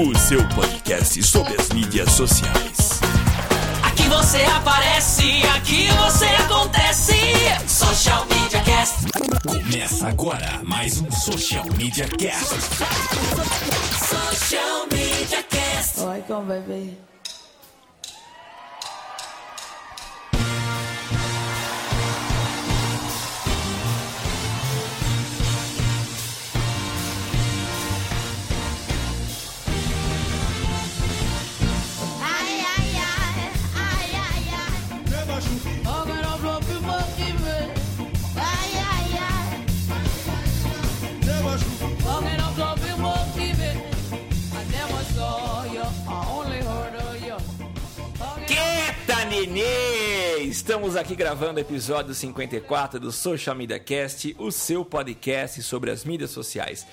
o seu podcast sobre as mídias sociais. Aqui você aparece, aqui você acontece. Social Media Cast. Começa agora mais um Social Media Cast. Social Media Cast. Oi, como bebê. Ai, Nenê! Estamos aqui gravando o episódio 54 do Social Media Cast, o seu podcast sobre as mídias sociais.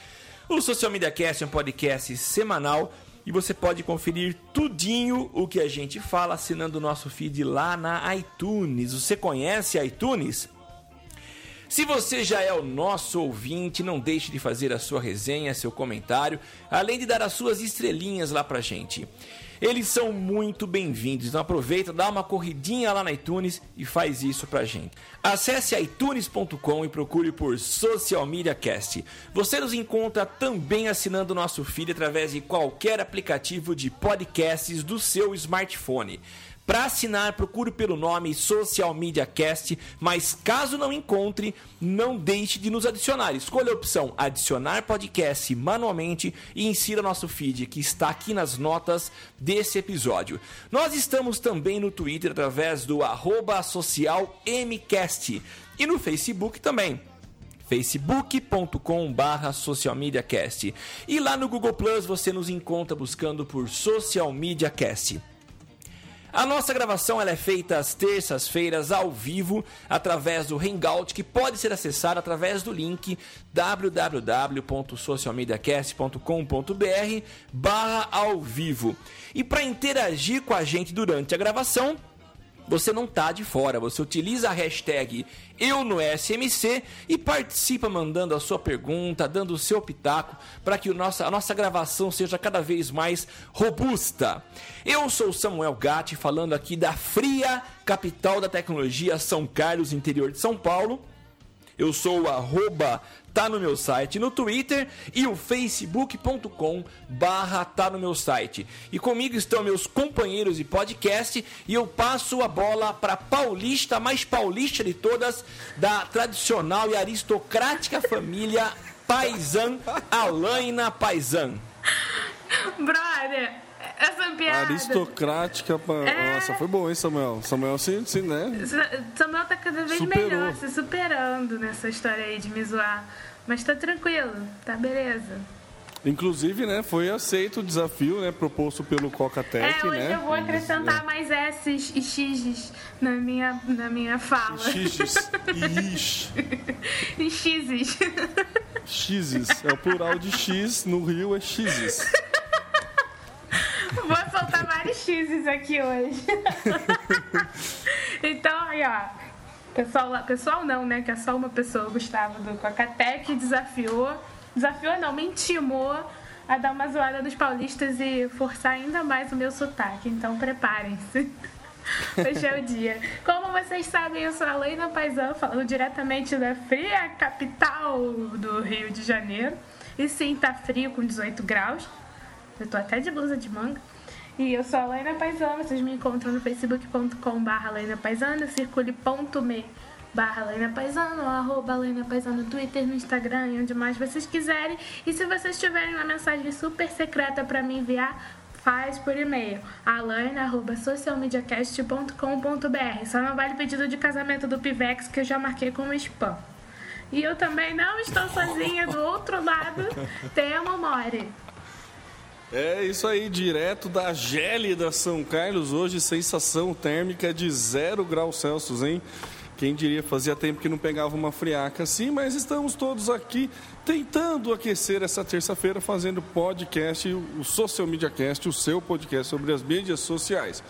O Social Media Cast é um podcast semanal e você pode conferir tudinho o que a gente fala assinando o nosso feed lá na iTunes. Você conhece iTunes? Se você já é o nosso ouvinte, não deixe de fazer a sua resenha, seu comentário, além de dar as suas estrelinhas lá pra gente. Eles são muito bem-vindos, então aproveita, dá uma corridinha lá na iTunes e faz isso pra gente. Acesse itunes.com e procure por Social Media Cast. Você nos encontra também assinando nosso feed através de qualquer aplicativo de podcasts do seu smartphone. Para assinar, procure pelo nome Social Media Cast, mas caso não encontre, não deixe de nos adicionar. Escolha a opção Adicionar Podcast manualmente e insira nosso feed, que está aqui nas notas desse episódio. Nós estamos também no Twitter através do socialmcast e no Facebook também facebook.com barra socialmediacast e lá no Google Plus você nos encontra buscando por Social Media Cast. A nossa gravação ela é feita às terças-feiras ao vivo através do Hangout, que pode ser acessado através do link www.socialmediacast.com.br barra ao vivo. E para interagir com a gente durante a gravação, você não tá de fora. Você utiliza a hashtag eu no SMC e participa mandando a sua pergunta, dando o seu pitaco para que o a nossa gravação seja cada vez mais robusta. Eu sou Samuel Gatti, falando aqui da fria capital da tecnologia, São Carlos, interior de São Paulo. Eu sou o arroba tá no meu site no Twitter e o facebook.com barra tá no meu site. E comigo estão meus companheiros de podcast e eu passo a bola para paulista, mais paulista de todas, da tradicional e aristocrática família Paisan, Alaina Paisan. Brother, essa piada. Aristocrática. pa- É. Nossa, foi bom, hein, Samuel? Samuel, sim, sim, né? Samuel tá cada vez Superou. melhor, se superando nessa história aí de me zoar. Mas tá tranquilo, tá beleza. Inclusive, né, foi aceito o desafio, né, proposto pelo Coca-Tech, é, hoje né? eu vou acrescentar mais S's e X's na minha, na minha fala. X's. E X's. X's. É o plural de X, no Rio é X's. Vou soltar vários X's aqui hoje. então, aí, ó. Pessoal, pessoal não, né? Que é só uma pessoa, o Gustavo do Cocatec, desafiou. Desafiou não, me intimou a dar uma zoada nos paulistas e forçar ainda mais o meu sotaque. Então preparem-se. Hoje é o dia. Como vocês sabem, eu sou a Leina Paisan, falando diretamente da fria capital do Rio de Janeiro. E sim, tá frio com 18 graus. Eu tô até de blusa de manga. E eu sou a Laina Paisana, vocês me encontram no facebook.com Laina Paisana, circule.me barra Paisana, ou arroba Laina Paisana no Twitter, no Instagram e onde mais vocês quiserem. E se vocês tiverem uma mensagem super secreta pra me enviar, faz por e-mail, alaina.socialmediacast.com.br. Só não vale pedido de casamento do Pivex, que eu já marquei como spam. E eu também não estou sozinha do outro lado, tem a Momori. É isso aí, direto da gélida São Carlos, hoje sensação térmica de zero graus Celsius, hein? Quem diria, fazia tempo que não pegava uma friaca assim, mas estamos todos aqui tentando aquecer essa terça-feira fazendo podcast, o Social Media Cast, o seu podcast sobre as mídias sociais.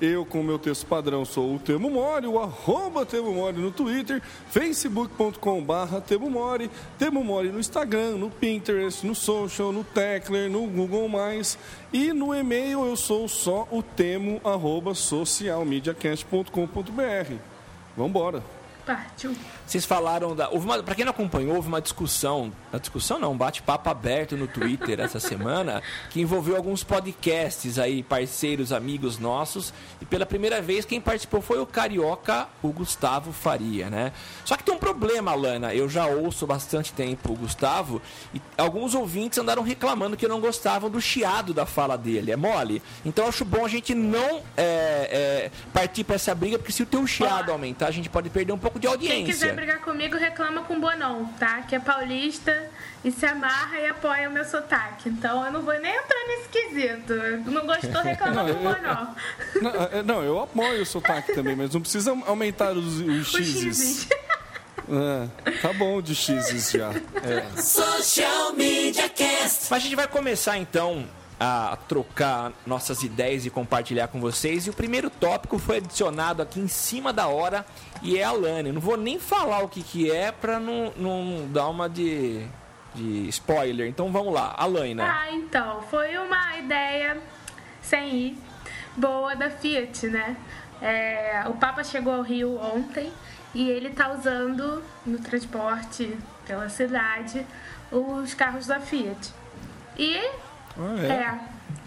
Eu, com o meu texto padrão, sou o Temo Mori, o arroba Temo Mori no Twitter, facebook.com Temo Mori, Temo Mori no Instagram, no Pinterest, no Social, no Tecler, no Google+, e no e-mail eu sou só o temo arroba socialmediacast.com.br. Vambora. Partiu. Vocês falaram da. Houve uma, pra quem não acompanhou, houve uma discussão. Uma discussão não, um bate-papo aberto no Twitter essa semana, que envolveu alguns podcasts aí, parceiros, amigos nossos. E pela primeira vez, quem participou foi o carioca, o Gustavo Faria, né? Só que tem um problema, Alana. Eu já ouço bastante tempo o Gustavo, e alguns ouvintes andaram reclamando que não gostavam do chiado da fala dele. É mole? Então eu acho bom a gente não é, é, partir pra essa briga, porque se o teu chiado aumentar, a gente pode perder um pouco de audiência. Brigar comigo, reclama com o Bonon, tá? Que é paulista e se amarra e apoia o meu sotaque. Então eu não vou nem entrar nesse quesito. Não gostou, reclama com o Bonon. Não, é, não, eu apoio o sotaque também, mas não precisa aumentar os, os Os x's. É, tá bom de x's já. Social Media Cast. Mas a gente vai começar então a trocar nossas ideias e compartilhar com vocês. E o primeiro tópico foi adicionado aqui em cima da hora e é a Lani. Não vou nem falar o que, que é pra não, não dar uma de, de spoiler. Então vamos lá, Alaina. Ah, então, foi uma ideia sem ir boa da Fiat, né? É, o Papa chegou ao Rio ontem e ele tá usando no transporte pela cidade os carros da Fiat. E Ah, é? é,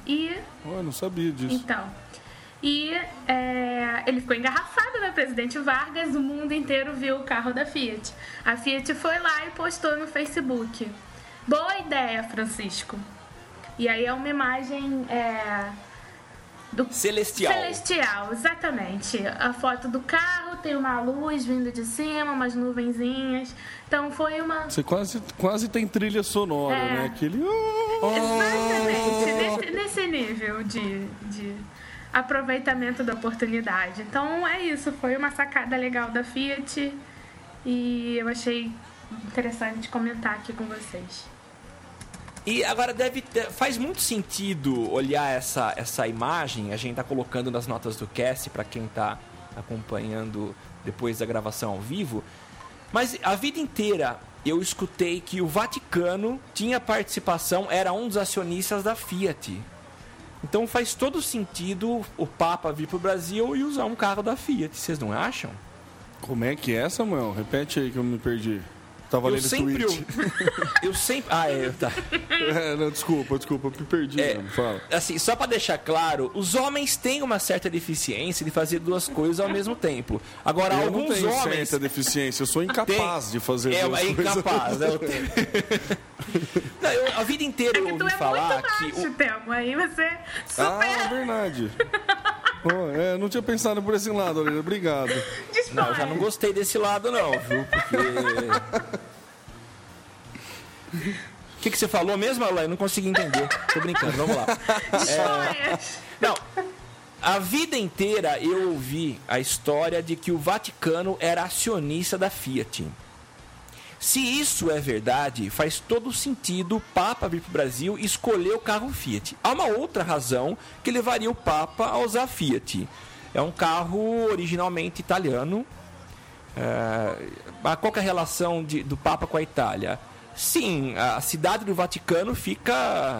e Oh, eu não sabia disso. então. E é, ele ficou engarrafado, né? Presidente Vargas, o mundo inteiro viu o carro da Fiat. A Fiat foi lá e postou no Facebook. Boa ideia, Francisco. E aí é uma imagem é, do Celestial. Celestial, exatamente. A foto do carro tem uma luz vindo de cima, umas nuvenzinhas. Então foi uma. Você quase, quase tem trilha sonora, É. né? Aquele. "Ah". Exatamente, nesse, nesse nível de, de aproveitamento da oportunidade. Então é isso, foi uma sacada legal da Fiat e eu achei interessante comentar aqui com vocês. E agora deve faz muito sentido olhar essa, essa imagem, a gente tá colocando nas notas do cast para quem tá acompanhando depois da gravação ao vivo. Mas a vida inteira eu escutei que o Vaticano tinha participação, era um dos acionistas da Fiat. Então faz todo sentido o Papa vir pro Brasil e usar um carro da Fiat, vocês não acham? Como é que é, Samuel? Repete aí que eu me perdi. Tava Eu lendo sempre tweet. eu sempre, ah, é, tá. É, não, desculpa, desculpa, eu me perdi. É. mesmo, Fala. Assim, só pra deixar claro, os homens têm uma certa deficiência de fazer duas coisas ao mesmo tempo. Agora, Eu não alguns tenho homens. certa deficiência, eu sou incapaz Tem- de fazer é, duas é coisas. incapaz, né? Eu tenho- Não, eu- a vida inteira É eu ouvi é falar muito que. baixo, o- Thelma. Aí você Ah, é super verdade. Pô, é, não tinha pensado por esse lado, Aline. Obrigado. Não, eu já não gostei desse lado, não, viu? Porque. O que, que você falou mesmo, Alain? Eu não consegui entender. Tô brincando, vamos lá. Histórias. Não. A vida inteira eu ouvi a história de que o Vaticano era acionista da Fiat. Se isso é verdade, faz todo sentido o Papa vir para o Brasil e escolher o carro Fiat. Há uma outra razão que levaria o Papa a usar Fiat. É um carro originalmente italiano. É, qual é a relação de- do Papa com a Itália? Sim, a cidade do Vaticano fica,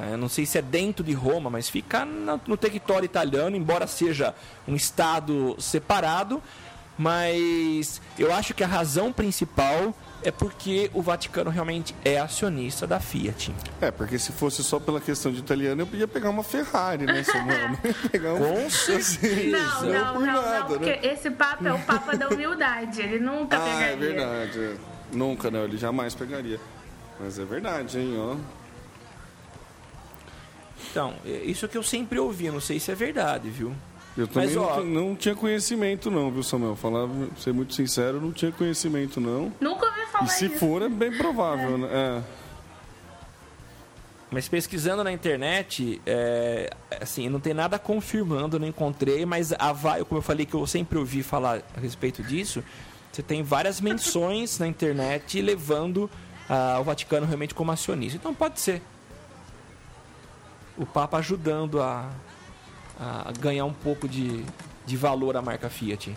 eu não sei se é dentro de Roma, mas fica no território italiano, embora seja um estado separado. Mas eu acho que a razão principal é porque o Vaticano realmente é acionista da Fiat. É, porque se fosse só pela questão de italiano, eu podia pegar uma Ferrari, né, Samuel? Não pegar um... Com certeza. Não, não, por não, não, nada, porque né? esse Papa é o Papa da humildade. Ele nunca Ah, pegaria. é verdade. é. Nunca, não. Ele jamais pegaria. Mas é verdade, hein, ó. Então, é isso que eu sempre ouvi, não sei se é verdade, viu? Eu também Mas, não, ó- ti- não tinha conhecimento, não, viu, Samuel? Falar, pra ser muito sincero, não tinha conhecimento, não. Nunca ouvi falar E se isso. for, é bem provável, né? É. Mas pesquisando na internet, é, assim, não tem nada confirmando, não encontrei, mas a vai, como eu falei que eu sempre ouvi falar a respeito disso, você tem várias menções na internet levando ah, o Vaticano realmente como acionista. Então pode ser. O Papa ajudando a, a ganhar um pouco de, de valor à marca Fiat.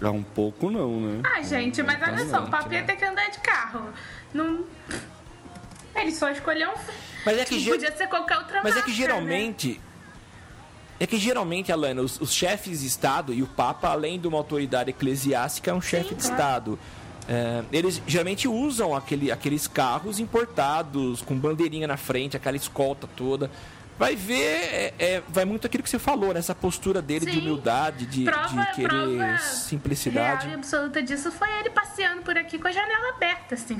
É um pouco não, né? Ah, gente, mas olha só, o Papa ia né? que andar de carro. Não. Ele só escolheu um. Mas é que, ge- Podia ser qualquer outra mas é marca, que né? geralmente. É que geralmente, Alana, os, os chefes de Estado e o Papa, além de uma autoridade eclesiástica, é um chefe de claro. Estado. É, eles geralmente usam aquele, aqueles carros importados, com bandeirinha na frente, aquela escolta toda. Vai ver, é, é, vai muito aquilo que você falou, nessa postura dele de Sim. humildade, de, Prova, de querer prova simplicidade. e absoluta disso foi ele passeando por aqui com a janela aberta, assim.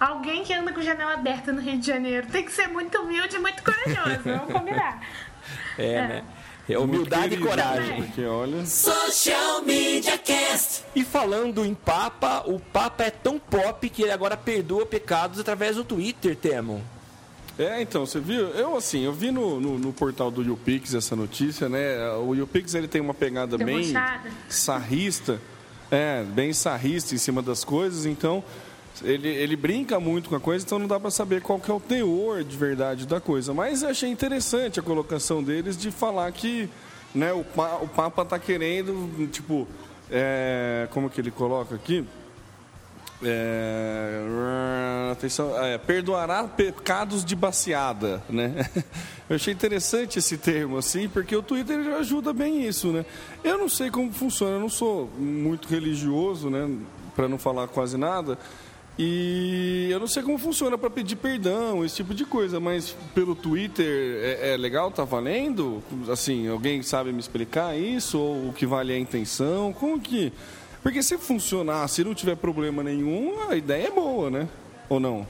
Alguém que anda com janela aberta no Rio de Janeiro tem que ser muito humilde e muito corajoso, vamos combinar. É, né? É humildade e coragem. Porque olha. Social Media Cast. E falando em Papa, o Papa é tão pop que ele agora perdoa pecados através do Twitter, Temo. É, então, você viu? Eu, assim, eu vi no, no, no portal do YouPix essa notícia, né? O YouPix, ele tem uma pegada bem Debochada. sarrista, é, bem sarrista em cima das coisas, então ele, ele brinca muito com a coisa, então não dá pra saber qual que é o teor de verdade da coisa. Mas eu achei interessante a colocação deles de falar que né, o, pa, o Papa tá querendo, tipo, é, como que ele coloca aqui? É, atenção, é, perdoará pecados de baciada, né? Eu achei interessante esse termo, assim, porque o Twitter ele ajuda bem isso, né? Eu não sei como funciona, eu não sou muito religioso, né? Para não falar quase nada. E eu não sei como funciona para pedir perdão, esse tipo de coisa, mas pelo Twitter é, é legal, tá valendo? Assim, alguém sabe me explicar isso? Ou o que vale é a intenção? Como que. Porque se funcionar, se não tiver problema nenhum, a ideia é boa, né? Ou não?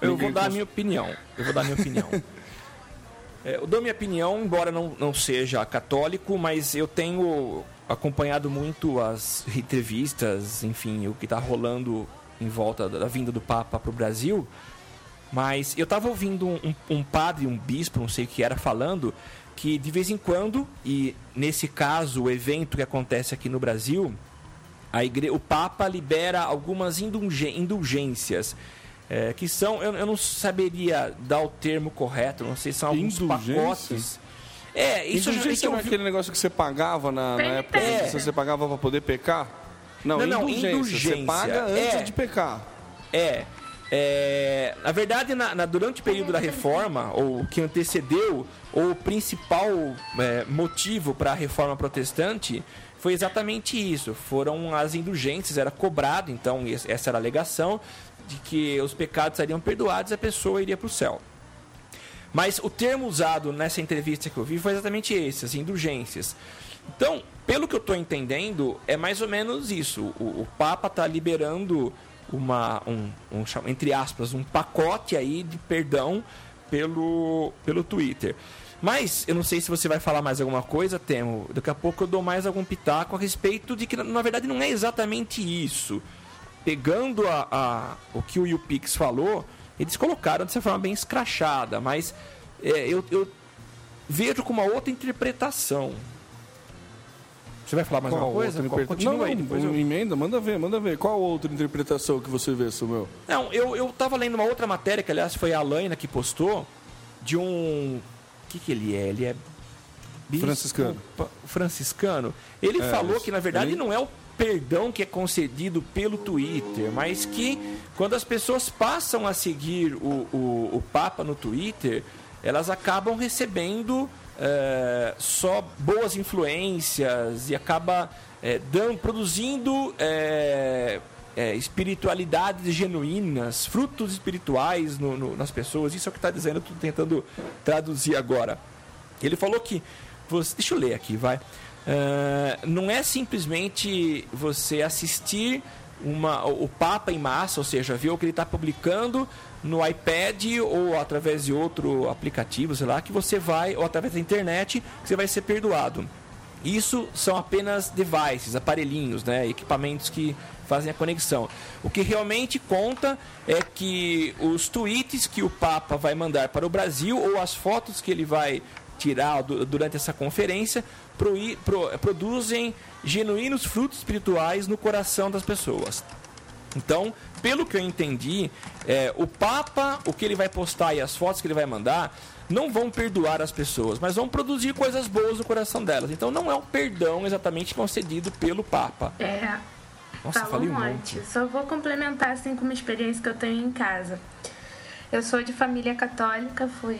Eu Ninguém vou dar a minha opinião. Eu vou dar a minha opinião. É, eu dou minha opinião, embora não, não seja católico, mas eu tenho acompanhado muito as entrevistas, enfim, o que está rolando em volta da, da vinda do Papa para o Brasil. Mas eu estava ouvindo um, um- um padre, um bispo, não sei o que era, falando que de vez em quando, e nesse caso, o evento que acontece aqui no Brasil, a igre... o Papa libera algumas indulgê- indulgências. é, que são, eu, eu não saberia dar o termo correto, não sei se são alguns Indulgência? pacotes. É, isso já- Indulgência isso eu é aquele negócio que você pagava na, na época É. você pagava para poder pecar? Não, Não, não, indulgência. Você indulgência. paga antes É. de pecar. É. é, na verdade, na- na- durante o período da reforma, ou que antecedeu, o principal é, motivo para a reforma protestante foi exatamente isso. Foram as indulgências, era cobrado, então, es- essa era a alegação, de que os pecados seriam perdoados e a pessoa iria para o céu. Mas o termo usado nessa entrevista que eu vi foi exatamente esse, as indulgências. Então, pelo que eu estou entendendo, é mais ou menos isso. O, o Papa está liberando uma, um, um, entre aspas, um pacote aí de perdão pelo, pelo Twitter. Mas, eu não sei se você vai falar mais alguma coisa, Temo. Daqui a pouco eu dou mais algum pitaco a respeito de que, na- na verdade, não é exatamente isso. Pegando a, a- o que o YouPix falou, eles colocaram dessa forma bem escrachada, mas é, eu, eu vejo com uma outra interpretação. Você vai falar mais alguma coisa? Qual-? Continua Não, aí, depois eu... emenda, manda ver, manda ver. Qual outra interpretação que você vê, Samuel? Não, eu, eu tava lendo uma outra matéria, que aliás foi a Alaina que postou, de um. O que, que ele é? Ele é. bispo Franciscano. Franciscano. Ele É, falou isso. que, na verdade, Ele- não é o perdão que é concedido pelo Twitter, mas que quando as pessoas passam a seguir o, o, o Papa no Twitter, elas acabam recebendo é, só boas influências e acaba é, dando, produzindo é, é, espiritualidades genuínas, frutos espirituais no- no- nas pessoas. Isso é o que está dizendo, eu estou tentando traduzir agora. Ele falou que. Você, deixa eu ler aqui, vai. Ah, não é simplesmente você assistir uma, o Papa em massa, ou seja, ver o que ele está publicando no iPad ou através de outro aplicativo, sei lá, que você vai, ou através da internet, que você vai ser perdoado. Isso são apenas devices, aparelhinhos, né? equipamentos que fazem a conexão. O que realmente conta é que os tweets que o Papa vai mandar para o Brasil ou as fotos que ele vai tirar durante essa conferência produzem genuínos frutos espirituais no coração das pessoas. Então, pelo que eu entendi, é, o Papa, o que ele vai postar e as fotos que ele vai mandar, não vão perdoar as pessoas, mas vão produzir coisas boas no coração delas. Então, não é um perdão exatamente concedido pelo Papa. É. Nossa, Falou falei um monte. Só vou complementar assim com uma experiência que eu tenho em casa. Eu sou de família católica, fui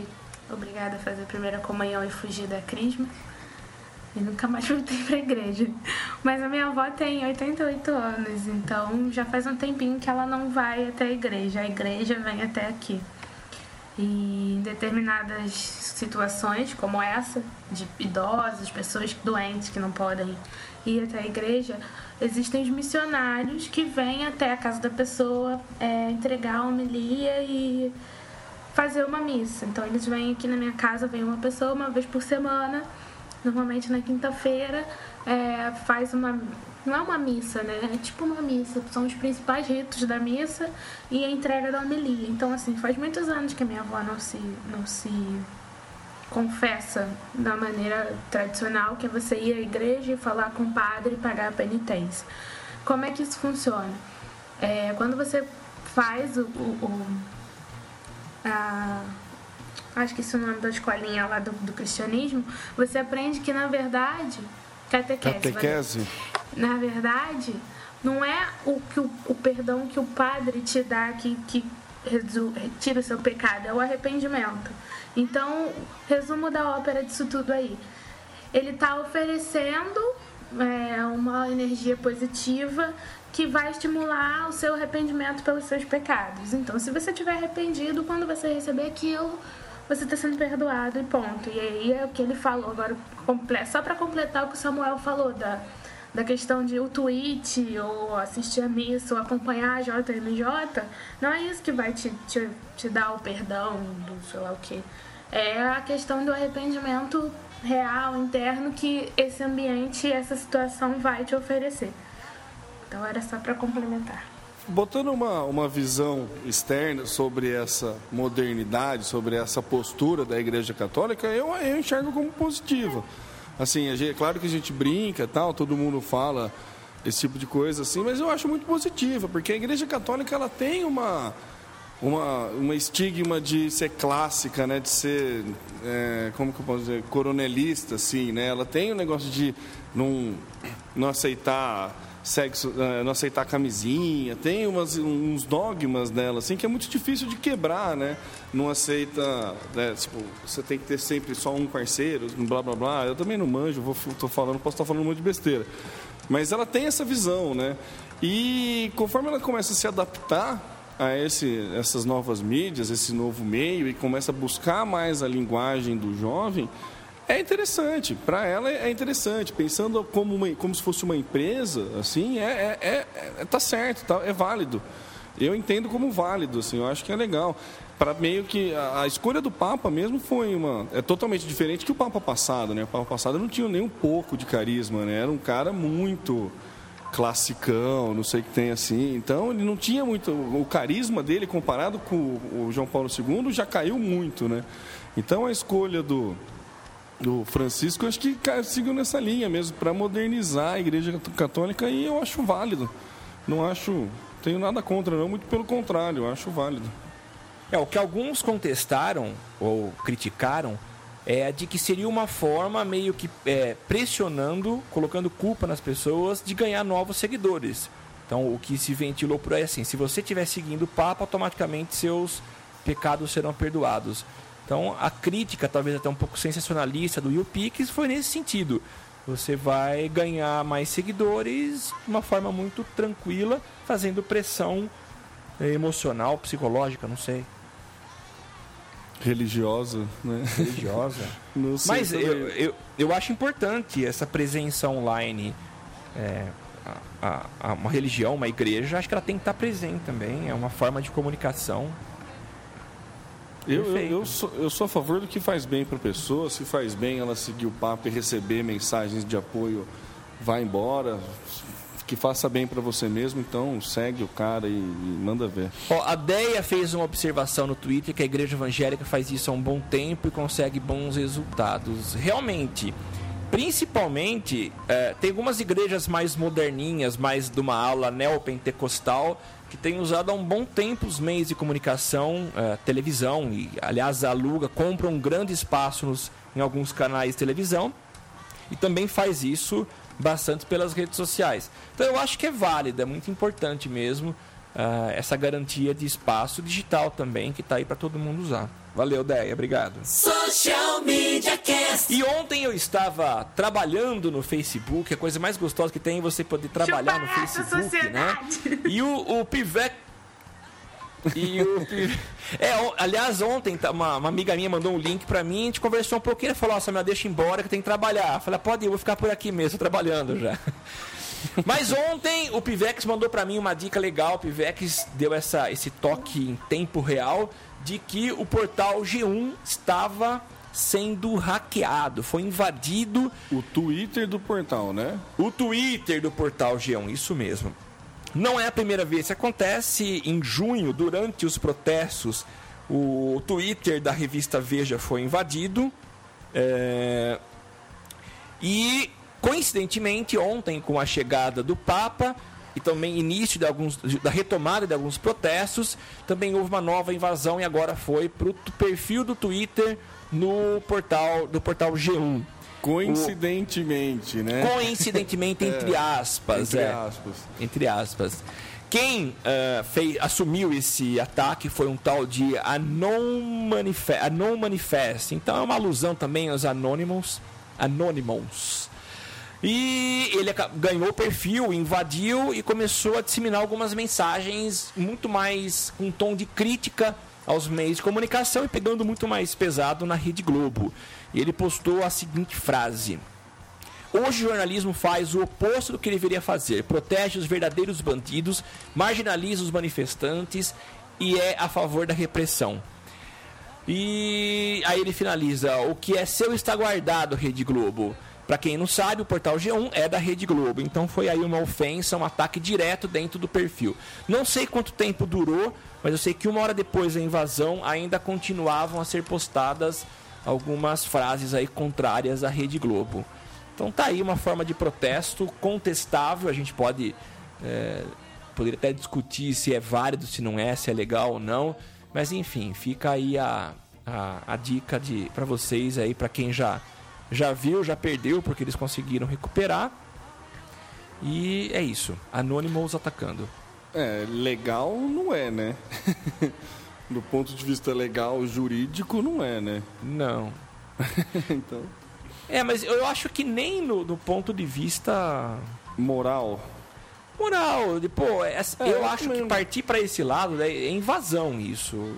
obrigada a fazer a primeira comunhão e fugir da crisma. E nunca mais voltei pra igreja. Mas a minha avó tem 88 anos, então já faz um tempinho que ela não vai até a igreja. A igreja vem até aqui. E em determinadas situações, como essa, de idosos, pessoas doentes que não podem ir até a igreja, existem os missionários que vêm até a casa da pessoa é, entregar a homilia e fazer uma missa. Então eles vêm aqui na minha casa, vem uma pessoa uma vez por semana normalmente na quinta-feira, é, faz uma. Não é uma missa, né? É tipo uma missa. São os principais ritos da missa e a entrega da homilia. Então, assim, faz muitos anos que a minha avó não se, não se confessa da maneira tradicional, que é você ir à igreja e falar com o padre e pagar a penitência. Como é que isso funciona? É, quando você faz o, o, o a, acho que esse é o nome da escolinha lá do, do cristianismo, você aprende que na verdade, catequese, catequese. na verdade, não é o, que o, o perdão que o padre te dá que, que retira o seu pecado, é o arrependimento. Então, resumo da ópera disso tudo aí. Ele está oferecendo é, uma energia positiva que vai estimular o seu arrependimento pelos seus pecados. Então, se você estiver arrependido, quando você receber aquilo, você está sendo perdoado e ponto. E aí é o que ele falou agora, só para completar o que o Samuel falou da, da questão de o tweet, ou assistir a missa, ou acompanhar a JMJ, não é isso que vai te, te, te dar o perdão do sei lá o que. É a questão do arrependimento real, interno, que esse ambiente, essa situação vai te oferecer. Então era só para complementar. Botando uma, uma visão externa sobre essa modernidade, sobre essa postura da Igreja Católica, eu, eu enxergo como positiva. Assim, é claro que a gente brinca tal, todo mundo fala esse tipo de coisa assim, mas eu acho muito positiva, porque a Igreja Católica ela tem uma uma, uma estigma de ser clássica, né, de ser, é, como que eu posso dizer, coronelista, assim, né? Ela tem o um negócio de não, não aceitar sexo, eh, não aceitar camisinha, tem umas, uns dogmas dela, assim, que é muito difícil de quebrar, né? Não aceita, né? tipo, você tem que ter sempre só um parceiro, blá blá blá. Eu também não manjo, vou, tô falando, posso estar falando um monte de besteira. Mas ela tem essa visão, né? E conforme ela começa a se adaptar a esse, essas novas mídias, esse novo meio, e começa a buscar mais a linguagem do jovem, é interessante, para ela é interessante, pensando como, uma, como se fosse uma empresa, assim, é, é, é, é tá certo, tá, é válido. Eu entendo como válido, assim, eu acho que é legal. Para meio que a, a, escolha do Papa mesmo foi uma é totalmente diferente que o Papa passado, né? O Papa passado não tinha nem um pouco de carisma, né? Era um cara muito classicão, não sei o que tem assim. Então ele não tinha muito o carisma dele comparado com o João Paulo II já caiu muito, né? Então a escolha do do Francisco, acho que seguiu nessa linha mesmo, para modernizar a Igreja Católica e eu acho válido. Não acho, tenho nada contra, não, muito pelo contrário, eu acho válido. É, o que alguns contestaram ou criticaram é de que seria uma forma meio que é, pressionando, colocando culpa nas pessoas de ganhar novos seguidores. Então, o que se ventilou por aí é assim: se você estiver seguindo o Papa, automaticamente seus pecados serão perdoados. Então, a crítica, talvez até um pouco sensacionalista do YouPix foi nesse sentido. Você vai ganhar mais seguidores de uma forma muito tranquila, fazendo pressão emocional, psicológica, não sei. Religiosa, né? Religiosa. Mas eu, eu, eu acho importante essa presença online. É, a, a, uma religião, uma igreja, acho que ela tem que estar presente também. É uma forma de comunicação Eu, eu, eu, sou, eu sou a favor do que faz bem para a pessoa. Se faz bem ela seguir o papo e receber mensagens de apoio, vai embora. Que faça bem para você mesmo, então segue o cara e, e manda ver. Ó, a Deia fez uma observação no Twitter que a igreja evangélica faz isso há um bom tempo e consegue bons resultados. Realmente, principalmente, eh, tem algumas igrejas mais moderninhas, mais de uma aula neopentecostal, que tem usado há um bom tempo os meios de comunicação, eh, televisão, e aliás aluga, compra um grande espaço nos, em alguns canais de televisão e também faz isso bastante pelas redes sociais. Então eu acho que é válido, é muito importante mesmo ah, essa garantia de espaço digital também que está aí para todo mundo usar. Valeu, Deia, obrigado. Social Media Cast. E ontem eu estava trabalhando no Facebook, a coisa mais gostosa que tem é você poder trabalhar no Chupa essa Facebook, né? sociedade. E o, o Pivec. E o É, o- aliás, ontem tá, uma, uma amiga minha mandou um link pra mim, a gente conversou um pouquinho, ela falou, nossa, me deixa embora que tem que trabalhar. Eu falei, pode ir, eu vou ficar por aqui mesmo, trabalhando já. Mas ontem o Pivex mandou pra mim uma dica legal, o Pivex deu essa, esse toque em tempo real de que o portal G1 estava sendo hackeado, foi invadido O Twitter do portal, né? o Twitter do portal G1, isso mesmo. Não é a primeira vez que acontece. Em junho, durante os protestos, o Twitter da revista Veja foi invadido. É, E, coincidentemente, ontem, com a chegada do Papa e também início de alguns, da retomada de alguns protestos, também houve uma nova invasão e agora foi para o perfil do Twitter no portal do portal G1. Coincidentemente, né? Coincidentemente, entre aspas. Entre é. aspas. Entre aspas. Quem ah, fez, assumiu esse ataque foi um tal de Anon, Manife Anon Manifest. Então é uma alusão também aos Anonymous. Anonymous. E ele ganhou o perfil, invadiu e começou a disseminar algumas mensagens muito mais com um tom de crítica aos meios de comunicação e pegando muito mais pesado na Rede Globo. E ele postou a seguinte frase: Hoje o jornalismo faz o oposto do que deveria fazer. Protege os verdadeiros bandidos, marginaliza os manifestantes e é a favor da repressão. E aí ele finaliza: o que é seu está guardado, Rede Globo. Para quem não sabe, o portal G1 é da Rede Globo. Então foi aí uma ofensa, um ataque direto dentro do perfil. Não sei quanto tempo durou, mas eu sei que uma hora depois da invasão ainda continuavam a ser postadas algumas frases aí contrárias à Rede Globo. Então tá aí uma forma de protesto contestável. A gente pode é, poderia até discutir se é válido, se não é, se é legal ou não. Mas enfim, fica aí a, a, a dica de para vocês aí, para quem já já viu, já perdeu, porque eles conseguiram recuperar. E é isso. Anonymous atacando. É, legal não é, né? Do ponto de vista legal, jurídico, não é, né? Não. Então, É, mas eu acho que nem no, do ponto de vista moral. moral, de, pô, é- É, eu eu acho também que partir para esse lado né, é invasão isso.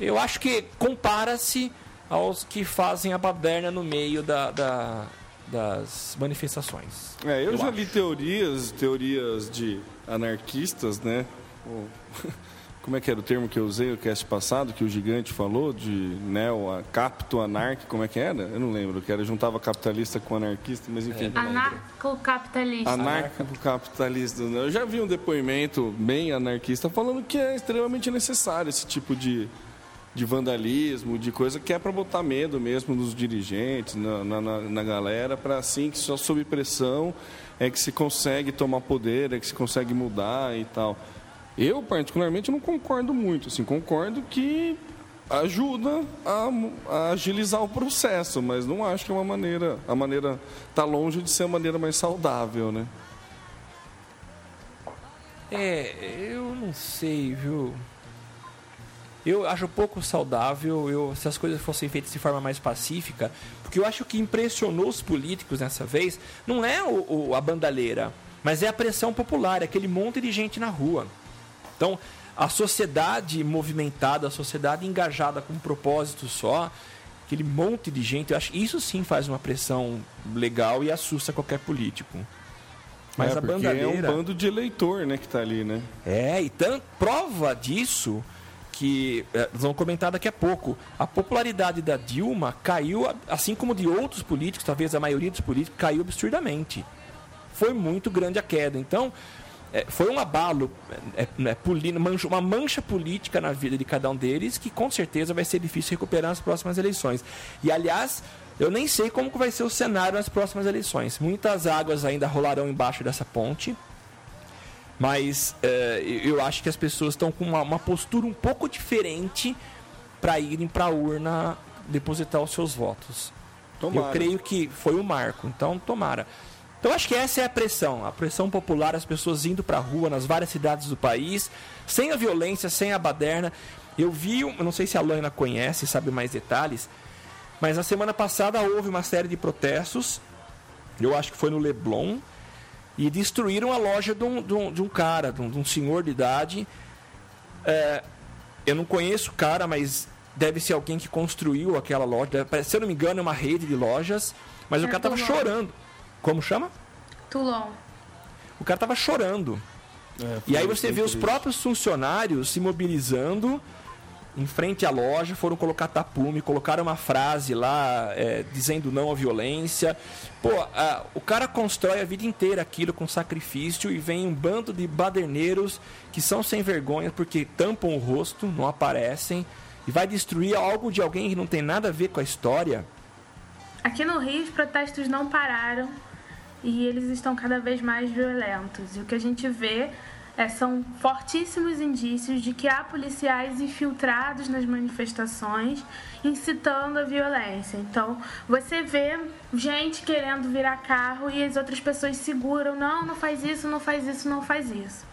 Eu acho que compara-se aos que fazem a baderna no meio da, da- das manifestações. É, eu, Eu já acho. li teorias, teorias de anarquistas, né? Como é que era o termo que eu usei no cast passado, que o gigante falou, de neo, a capto anarque, como é que era? Eu não lembro, que era, juntava capitalista com anarquista, mas enfim. Anarcocapitalista. Anarco-capitalista. né? Eu já vi um depoimento bem anarquista falando que é extremamente necessário esse tipo de, de vandalismo, de coisa que é para botar medo mesmo nos dirigentes, na, na, na- na galera, para assim que só sob pressão é que se consegue tomar poder, é que se consegue mudar e tal. Eu, particularmente, não concordo muito. Assim, concordo que ajuda a, a agilizar o processo, mas não acho que é uma maneira. A maneira está longe de ser a maneira mais saudável, né? É, eu não sei, viu? Eu acho pouco saudável eu, se as coisas fossem feitas de forma mais pacífica, porque eu acho que impressionou os políticos nessa vez não é o, o- a bandalheira, mas é a pressão popular, aquele monte de gente na rua. Então, a sociedade movimentada, a sociedade engajada com um propósito só, aquele monte de gente, eu acho isso sim faz uma pressão legal e assusta qualquer político. Mas é, a bandalheira é um bando de eleitor, né, que tá ali, né? é, e tan- prova disso que nós vamos comentar daqui a pouco. A popularidade da Dilma caiu, assim como de outros políticos, talvez a maioria dos políticos, caiu absurdamente. Foi muito grande a queda. Então, eh, foi um abalo, eh, poli- mancha- uma mancha política na vida de cada um deles que com certeza vai ser difícil recuperar nas próximas eleições. E, aliás, eu nem sei como vai ser o cenário nas próximas eleições. Muitas águas ainda rolarão embaixo dessa ponte. Mas eh, eu acho que as pessoas estão com uma, uma postura um pouco diferente para irem para a urna depositar os seus votos. Tomara. Eu creio que foi o marco, então tomara. Então acho que essa é a pressão, a pressão popular, as pessoas indo para a rua nas várias cidades do país, sem a violência, sem a baderna. Eu vi, eu não sei se a Lana conhece, sabe mais detalhes, mas na semana passada houve uma série de protestos, eu acho que foi no Leblon, e destruíram a loja de um, de um, de um cara, de um, de um senhor de idade. É, eu não conheço o cara, mas deve ser alguém que construiu aquela loja. Se eu não me engano, é uma rede de lojas. Mas o É cara tava Toulon. chorando. Como chama? Toulon. O cara tava chorando. É, E aí você vê os próprios funcionários se mobilizando em frente à loja, foram colocar tapume, colocaram uma frase lá é, dizendo não à violência. Pô, a- o cara constrói a vida inteira aquilo com sacrifício e vem um bando de baderneiros que são sem vergonha porque tampam o rosto, não aparecem e vai destruir algo de alguém que não tem nada a ver com a história. Aqui no Rio, os protestos não pararam e eles estão cada vez mais violentos. E o que a gente vê é, são fortíssimos indícios de que há policiais infiltrados nas manifestações, incitando a violência. Então, você vê gente querendo virar carro e as outras pessoas seguram: não, não faz isso, não faz isso, não faz isso.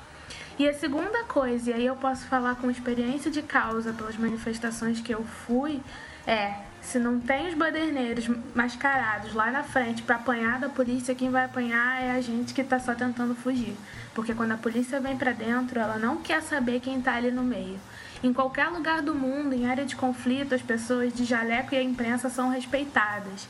E a segunda coisa, e aí eu posso falar com experiência de causa pelas manifestações que eu fui, é se não tem os baderneiros mascarados lá na frente para apanhar da polícia, quem vai apanhar é a gente que tá só tentando fugir. Porque quando a polícia vem para dentro, ela não quer saber quem tá ali no meio. Em qualquer lugar do mundo, em área de conflito, as pessoas de jaleco e a imprensa são respeitadas.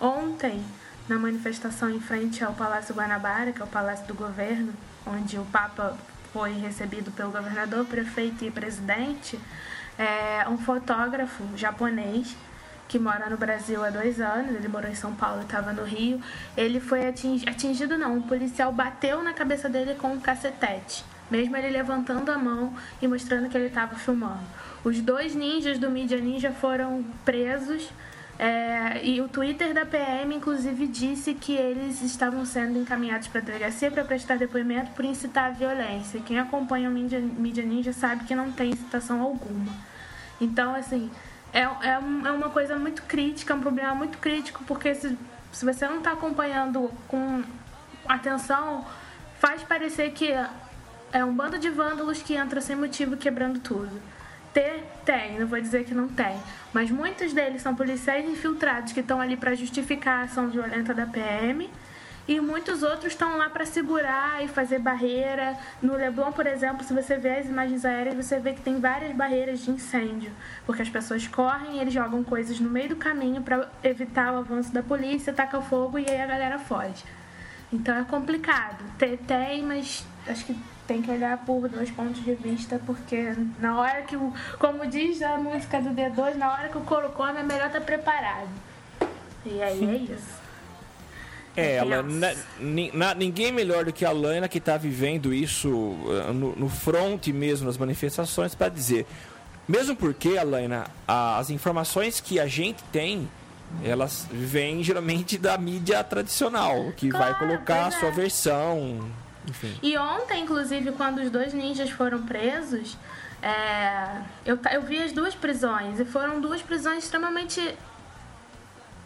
Ontem, na manifestação em frente ao Palácio Guanabara, que é o Palácio do Governo, onde o Papa foi recebido pelo governador, prefeito e presidente, é, um fotógrafo japonês que mora no Brasil há dois anos, ele morou em São Paulo e estava no Rio, ele foi atingi- atingido, não, um policial bateu na cabeça dele com um cacetete, mesmo ele levantando a mão e mostrando que ele estava filmando. Os dois ninjas do Mídia Ninja foram presos é, e o Twitter da PM, inclusive, disse que eles estavam sendo encaminhados para a delegacia para prestar depoimento por incitar a violência. Quem acompanha o Mídia, Ninja sabe que não tem incitação alguma. Então, assim, é, é, é uma coisa muito crítica, é um problema muito crítico, porque se, se você não está acompanhando com atenção, faz parecer que é um bando de vândalos que entra sem motivo quebrando tudo. Ter, tem, não vou dizer que não tem. Mas muitos deles são policiais infiltrados que estão ali para justificar a ação violenta da PM. E muitos outros estão lá para segurar e fazer barreira. No Leblon, por exemplo, se você vê as imagens aéreas, você vê que tem várias barreiras de incêndio. Porque as pessoas correm, eles jogam coisas no meio do caminho para evitar o avanço da polícia, taca fogo e aí a galera foge. Então é complicado. Tem, tem, mas acho que tem que olhar por dois pontos de vista, porque na hora que o. Como diz a música do D2, na hora que o couro é melhor estar preparado. E aí é isso. É, ela, na- na- ninguém melhor do que a Lana que está vivendo isso uh, no, no front mesmo das manifestações para dizer. Mesmo porque, Alaina, as informações que a gente tem, elas vêm geralmente da mídia tradicional, que vai Claro, colocar a sua é. versão, enfim. E ontem, inclusive, quando os dois ninjas foram presos, é, eu, eu vi as duas prisões e foram duas prisões extremamente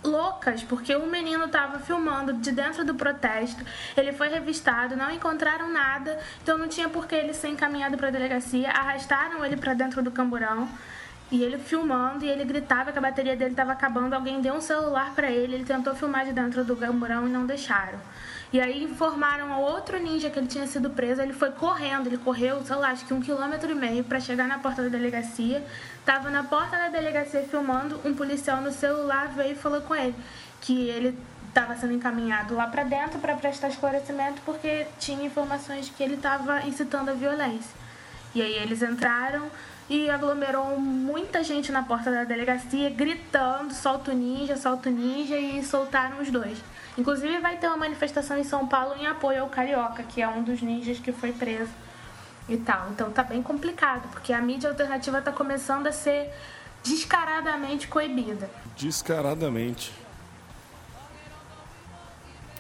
loucas, porque o menino estava filmando de dentro do protesto, ele foi revistado, não encontraram nada, então não tinha por que ele ser encaminhado para a delegacia, arrastaram ele para dentro do camburão. E ele filmando e ele gritava que a bateria dele estava acabando. Alguém deu um celular para ele, ele tentou filmar de dentro do camburão e não deixaram. E aí informaram ao outro ninja que ele tinha sido preso. Ele foi correndo, ele correu, sei lá, acho que um quilômetro e meio para chegar na porta da delegacia. Tava na porta da delegacia filmando, um policial no celular veio e falou com ele que ele estava sendo encaminhado lá para dentro para prestar esclarecimento porque tinha informações de que ele estava incitando a violência. E aí eles entraram, e aglomerou muita gente na porta da delegacia, gritando: solta o ninja, solta o ninja, e soltaram os dois. Inclusive, vai ter uma manifestação em São Paulo em apoio ao Carioca, que é um dos ninjas que foi preso e tal. Então tá bem complicado, porque a mídia alternativa tá começando a ser descaradamente coibida. Descaradamente.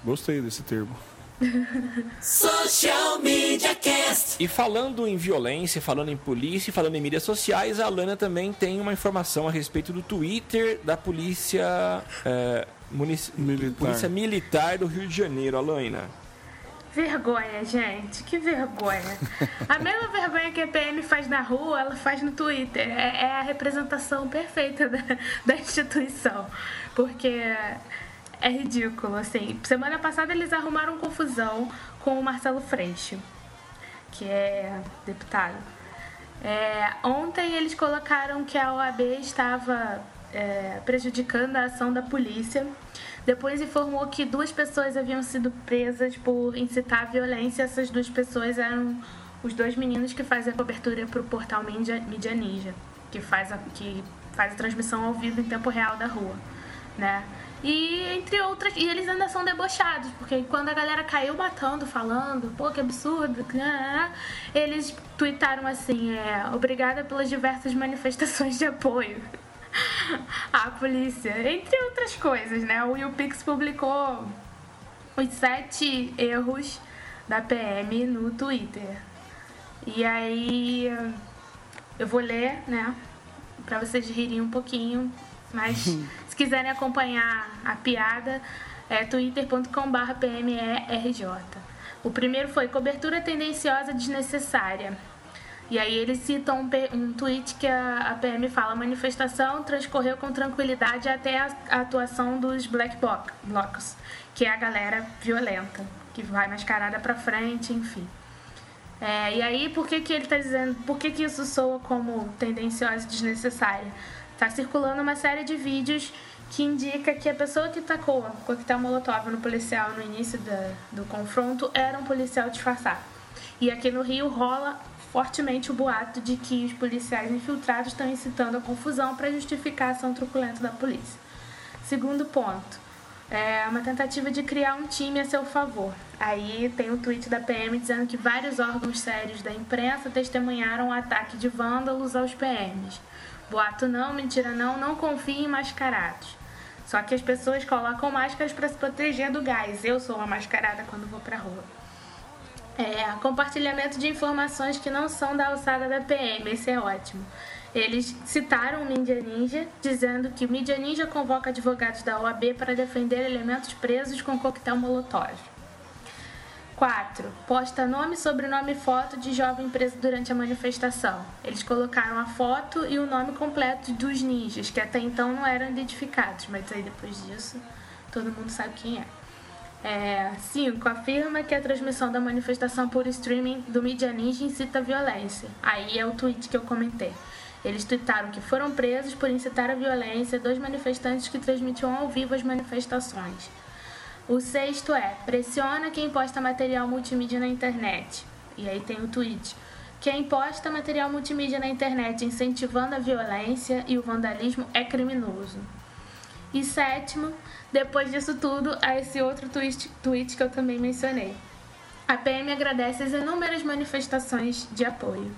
Gostei desse termo. Social Media Cast. E falando em violência, falando em polícia, falando em mídias sociais, a Alana também tem uma informação a respeito do Twitter da polícia, é, munici- Militar. polícia militar do Rio de Janeiro, Alana. Vergonha, gente, que vergonha. A mesma vergonha que a PM faz na rua, ela faz no Twitter. É, é a representação perfeita da, da instituição. Porque é ridículo, assim. Semana passada eles arrumaram confusão com o Marcelo Freixo, que é deputado. É, ontem eles colocaram que a OAB estava é, prejudicando a ação da polícia. Depois informou que duas pessoas haviam sido presas por incitar a violência. Essas duas pessoas eram os dois meninos que fazem a cobertura para o portal Mídia, Mídia Ninja, que faz, a, que faz a transmissão ao vivo em tempo real da rua, né? E entre outras, e eles ainda são debochados, porque quando a galera caiu matando, falando, pô, que absurdo, que né, eles tuitaram assim, é, obrigada pelas diversas manifestações de apoio à polícia, entre outras coisas, né? O Will Pix publicou os sete erros da PM no Twitter. E aí eu vou ler, né? Pra vocês rirem um pouquinho. Mas se quiserem acompanhar a piada, é twitter.com.br PMERJ. O primeiro foi cobertura tendenciosa desnecessária. E aí eles citam um, um tweet que a, a PM fala: a manifestação transcorreu com tranquilidade até a, a atuação dos Black Bloc- Blocs, que é a galera violenta, que vai mascarada pra frente, enfim. É, e aí, por que, que ele está dizendo, por que, que isso soa como tendenciosa e desnecessária? Está circulando uma série de vídeos que indica que a pessoa que tacou coquetel molotov no policial no início da, do confronto era um policial disfarçado. E aqui no Rio rola fortemente o boato de que os policiais infiltrados estão incitando a confusão para justificar a ação truculenta da polícia. Segundo ponto, é uma tentativa de criar um time a seu favor. Aí tem um tweet da PM dizendo que vários órgãos sérios da imprensa testemunharam o ataque de vândalos aos PMs. Boato não, mentira não, não confie em mascarados. Só que as pessoas colocam máscaras para se proteger do gás. Eu sou uma mascarada quando vou pra rua. É, compartilhamento de informações que não são da alçada da PM, esse é ótimo. Eles citaram o Mídia Ninja, dizendo que o Mídia Ninja convoca advogados da OAB para defender elementos presos com coquetel molotov. 4. Posta nome, sobrenome e foto de jovem preso durante a manifestação. Eles colocaram a foto e o nome completo dos ninjas, que até então não eram identificados, mas aí depois disso todo mundo sabe quem é. 5. afirma que a transmissão da manifestação por streaming do Mídia Ninja incita a violência. Aí é o tweet que eu comentei. Eles tuitaram que foram presos por incitar a violência dois manifestantes que transmitiam ao vivo as manifestações. O sexto é: pressiona quem posta material multimídia na internet. E aí tem o tweet. Quem posta material multimídia na internet incentivando a violência e o vandalismo é criminoso. E sétimo, depois disso tudo, há esse outro tweet, tweet que eu também mencionei. A PM agradece as inúmeras manifestações de apoio.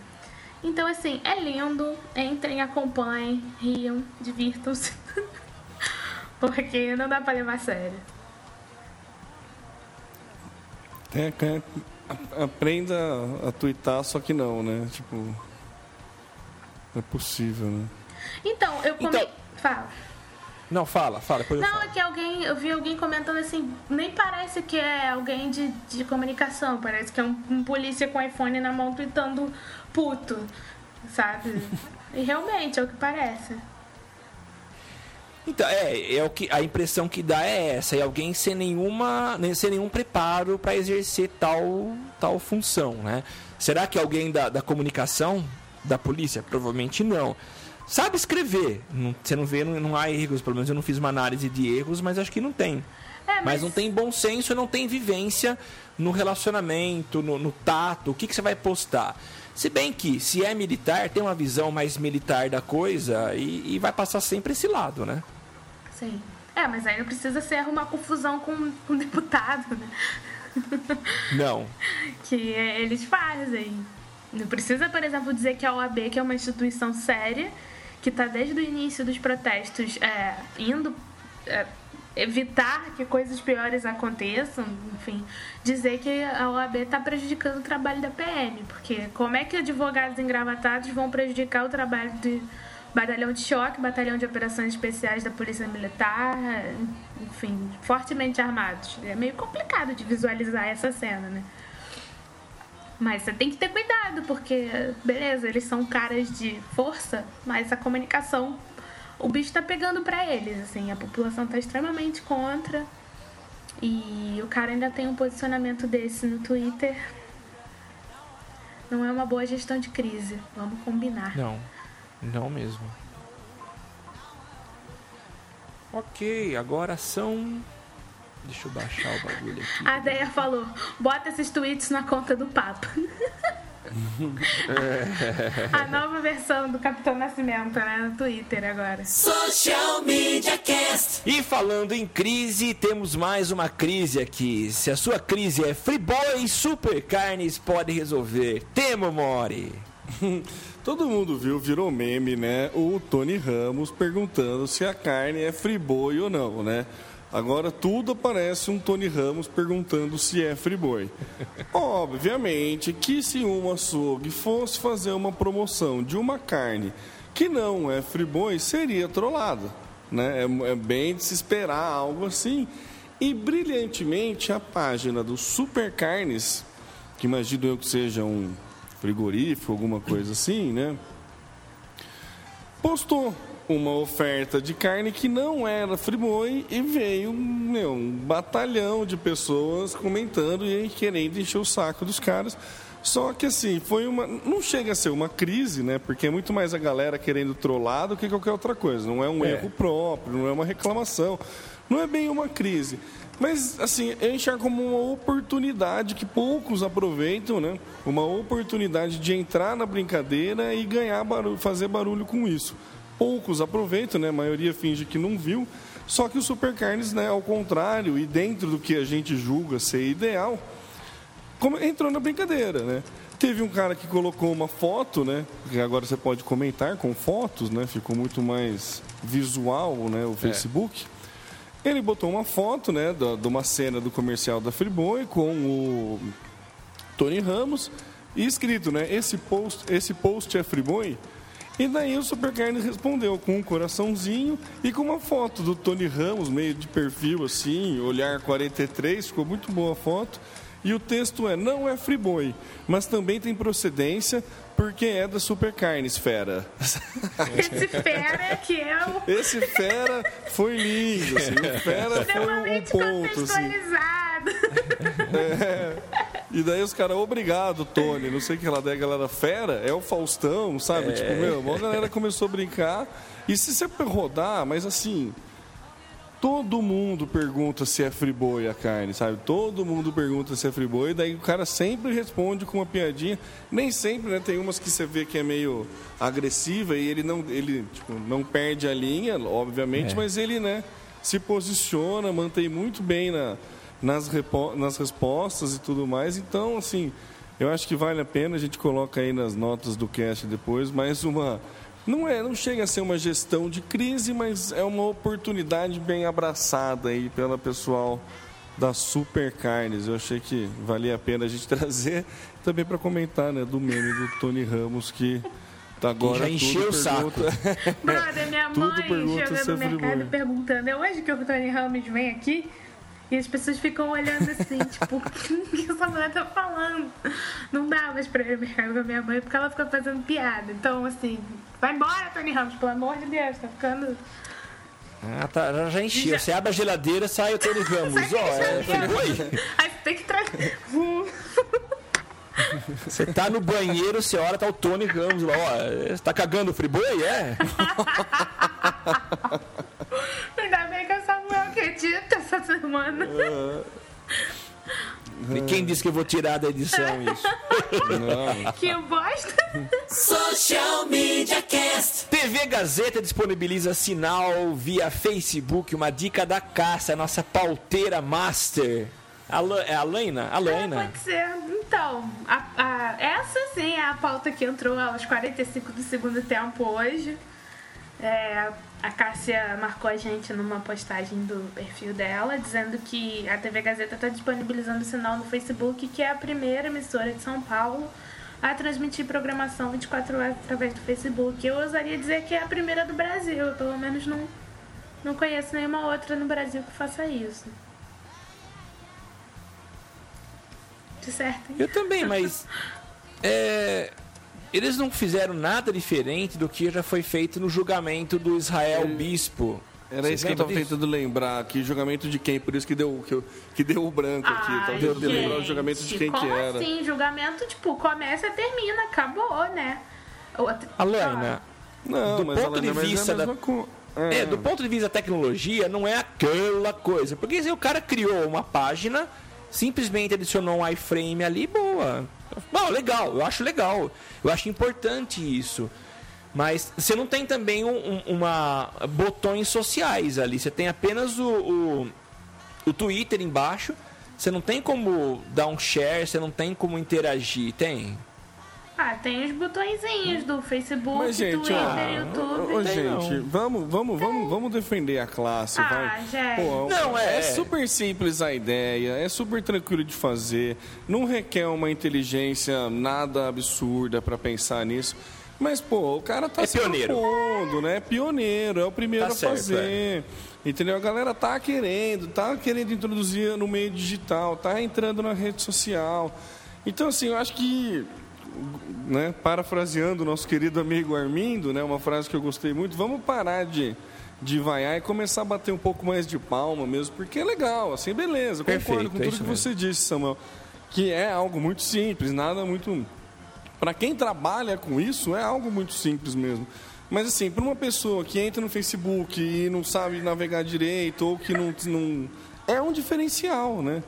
Então, assim, é lindo. Entrem, acompanhem, riam, divirtam-se. Porque não dá pra levar a sério. A- aprenda a, twittar, só que não, né? Tipo. Não é possível, né? Então, eu come... Então- Fala. Não, fala, fala, Não, falo. é que alguém, eu vi alguém comentando assim, nem parece que é alguém de, de comunicação, parece que é um, um polícia com iPhone na mão tweetando puto, sabe? E realmente é o que parece. Então, é, é o que a impressão que dá é essa, é alguém sem nenhuma, nem- sem nenhum preparo para exercer tal tal função, né? Será que alguém da, da comunicação da polícia? Provavelmente não. Sabe escrever? Não- você não vê, não, não há erros, pelo menos eu não fiz uma análise de erros, mas acho que não tem. É, É, mas... não tem bom senso e não tem vivência no relacionamento, no, no tato, o que, que você vai postar. Se bem que, se é militar, tem uma visão mais militar da coisa e, e vai passar sempre esse lado, né? Sim. É, mas aí não precisa ser arrumar confusão com, com o deputado, né? Não. que eles fazem. Não precisa, por exemplo, dizer que a OAB, que é uma instituição séria, que está desde o início dos protestos é, indo é, evitar que coisas piores aconteçam, enfim, dizer que a OAB está prejudicando o trabalho da PM, porque como é que advogados engravatados vão prejudicar o trabalho de batalhão de choque, batalhão de operações especiais da Polícia Militar, enfim, fortemente armados. É meio complicado de visualizar essa cena, né? Mas você tem que ter cuidado, porque, beleza, eles são caras de força, mas a comunicação, o bicho tá pegando pra eles, assim, a população tá extremamente contra. E o cara ainda tem um posicionamento desse no Twitter. Não é uma boa gestão de crise, vamos combinar. Não, não mesmo. Ok, agora são. Deixa eu baixar o bagulho aqui. A Deia falou: bota esses tweets na conta do Papa. A nova versão do Capitão Nascimento, né? No Twitter agora. Social Media Cast. E falando em crise, temos mais uma crise aqui. Se a sua crise é Friboi, Super Carnes pode resolver. Temo Mori. Todo mundo viu, virou meme, né? O Tony Ramos perguntando se a carne é friboi ou não, né? Agora tudo aparece um Tony Ramos perguntando se é friboi. Obviamente que se um açougue fosse fazer uma promoção de uma carne que não é friboi, seria trollada. Né? É, é bem de se esperar algo assim. E brilhantemente a página do Super Carnes, que imagino eu que seja um frigorífico, alguma coisa assim, né? Postou uma oferta de carne que não era friboi e veio meu, um batalhão de pessoas comentando e querendo encher o saco dos caras. Só que assim, foi uma. Não chega a ser uma crise, né? Porque é muito mais a galera querendo trollar do que qualquer outra coisa. Não é um É. erro próprio, não é uma reclamação. Não é bem uma crise. Mas, assim, eu enxergo como uma oportunidade que poucos aproveitam, né? Uma oportunidade de entrar na brincadeira e ganhar barulho, fazer barulho com isso. Poucos aproveitam, né? A maioria finge que não viu. Só que o Super Carnes, né, ao contrário, e dentro do que a gente julga ser ideal, como- entrou na brincadeira, né? Teve um cara que colocou uma foto, né? Que agora você pode comentar com fotos, né? Ficou muito mais visual, né? O Facebook. Ele botou uma foto, né? De uma cena do comercial da Friboi com o Tony Ramos e escrito, né? Esse post, esse post é Friboi? E daí o Super Carne respondeu com um coraçãozinho e com uma foto do Tony Ramos, meio de perfil assim, olhar 43, ficou muito boa a foto. E o texto é: não é Friboi, mas também tem procedência porque é da Super Carnes, fera. Esse fera que é o Esse fera foi lindo, assim, o fera foi um extremamente ponto, assim. contextualizado. E daí os caras, obrigado, Tony, não sei o que lá, daí a galera fera, é o Faustão, sabe? Tipo, meu, a galera começou a brincar. E se você rodar, mas assim, todo mundo pergunta se é friboi a carne, sabe? Todo mundo pergunta se é friboi, daí o cara sempre responde com uma piadinha. Nem sempre, né? Tem umas que você vê que é meio agressiva e ele não, ele, tipo, não perde a linha, obviamente, É. mas ele, né, se posiciona, mantém muito bem na, nas, nas respostas e tudo mais. Então, assim, eu acho que vale a pena, a gente coloca aí nas notas do cast depois, mais uma. Não, é, não chega a ser uma gestão de crise, mas é uma oportunidade bem abraçada aí pela pessoal da Super Carnes. Eu achei que valia a pena a gente trazer também para comentar né, do meme do Tony Ramos que tá agora já encheu tudo o saco. pergunta- Brother, minha Tudo mãe chegando é no mercado perguntando: é hoje que o Tony Ramos vem aqui? E as pessoas ficam olhando assim, tipo, o que essa mulher tá falando? Não dá mais pra ir no mercado com a minha mãe porque ela fica fazendo piada. Então, assim, vai embora, Tony Ramos, pelo amor de Deus, tá ficando. Ah, tá, já- encheu. Já- Você abre a geladeira, sai o Tony Ramos. Ó, é friboi? Aí você tem que trazer. Você tá no banheiro, você olha, tá o Tony Ramos lá. Ó, você tá cagando o friboi? É? Ainda bem que a Samuel acredita essa semana. disse que eu vou tirar da edição isso? Não. Que bosta! Social Media Cast. TV Gazeta disponibiliza sinal via Facebook, uma dica da caça, a nossa pauteira master. É a Laina? A É, Laina. pode ser. Então, a- a- essa sim é a pauta que entrou aos 45 do segundo tempo hoje. É, a Cássia marcou a gente numa postagem do perfil dela, dizendo que a TV Gazeta está disponibilizando o sinal no Facebook, que é a primeira emissora de São Paulo a transmitir programação 24 horas através do Facebook. Eu ousaria dizer que é a primeira do Brasil, eu pelo menos não, não conheço nenhuma outra no Brasil que faça isso. De certo, hein? Eu também, mas. é, eles não fizeram nada diferente do que já foi feito no julgamento do Israel Bispo. Era isso que eu tava disso? tentando lembrar aqui, julgamento de quem, por isso que deu, que, eu- que deu o branco aqui. Eu tava Ai, tentando lembrar o julgamento de quem que era. assim? Julgamento, tipo, começa e termina, acabou, né? Outra- Alaina, Não, do mas ponto de não é vista a mesma da- co- É, do ponto de vista da tecnologia, não é aquela coisa. Porque se o cara criou uma página, simplesmente adicionou um iframe ali, boa. Bom, legal, eu acho legal. Eu acho importante isso. Mas você não tem também um- um- uma botões sociais ali. Você tem apenas o, o, o Twitter embaixo. Você não tem como dar um share, você não tem como interagir. Tem? Ah, tem os botõezinhos do Facebook, Mas, gente, Twitter, ó, YouTube. ô, gente, não. vamos, vamos, vamos, vamos defender a classe, Ah. Pô, Não, é- é super simples a ideia, é super tranquilo de fazer, não requer uma inteligência nada absurda pra pensar nisso. Mas, pô, o cara tá É se pioneiro. propondo, né? É pioneiro, é o primeiro Tá a certo, fazer. Entendeu? A galera tá querendo, tá querendo introduzir no meio digital, tá entrando na rede social. Então, assim, eu acho que né, parafraseando o nosso querido amigo Armindo, né, uma frase que eu gostei muito, vamos parar de, de vaiar e começar a bater um pouco mais de palma mesmo, porque é legal, assim, beleza, concordo Perfeito, com é tudo isso que mesmo. você disse, Samuel, que é algo muito simples, nada muito... Para quem trabalha com isso, é algo muito simples mesmo. Mas assim, para uma pessoa que entra no Facebook e não sabe navegar direito, ou que não... não é um diferencial, né?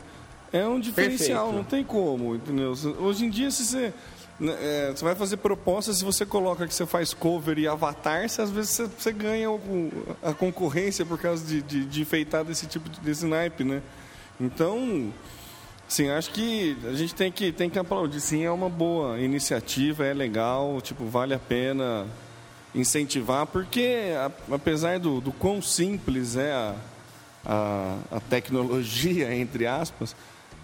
É um diferencial, Perfeito. não tem como, entendeu? Hoje em dia, se você, é, você vai fazer propostas, se você coloca que você faz cover e avatar, você, às vezes você, você ganha a concorrência por causa de, de, de enfeitar desse tipo de desse naipe, né? Então, Sim, acho que a gente tem que, tem que aplaudir. Sim, é uma boa iniciativa, é legal, tipo, vale a pena incentivar, porque a- apesar do, do quão simples é a, a, a tecnologia, entre aspas,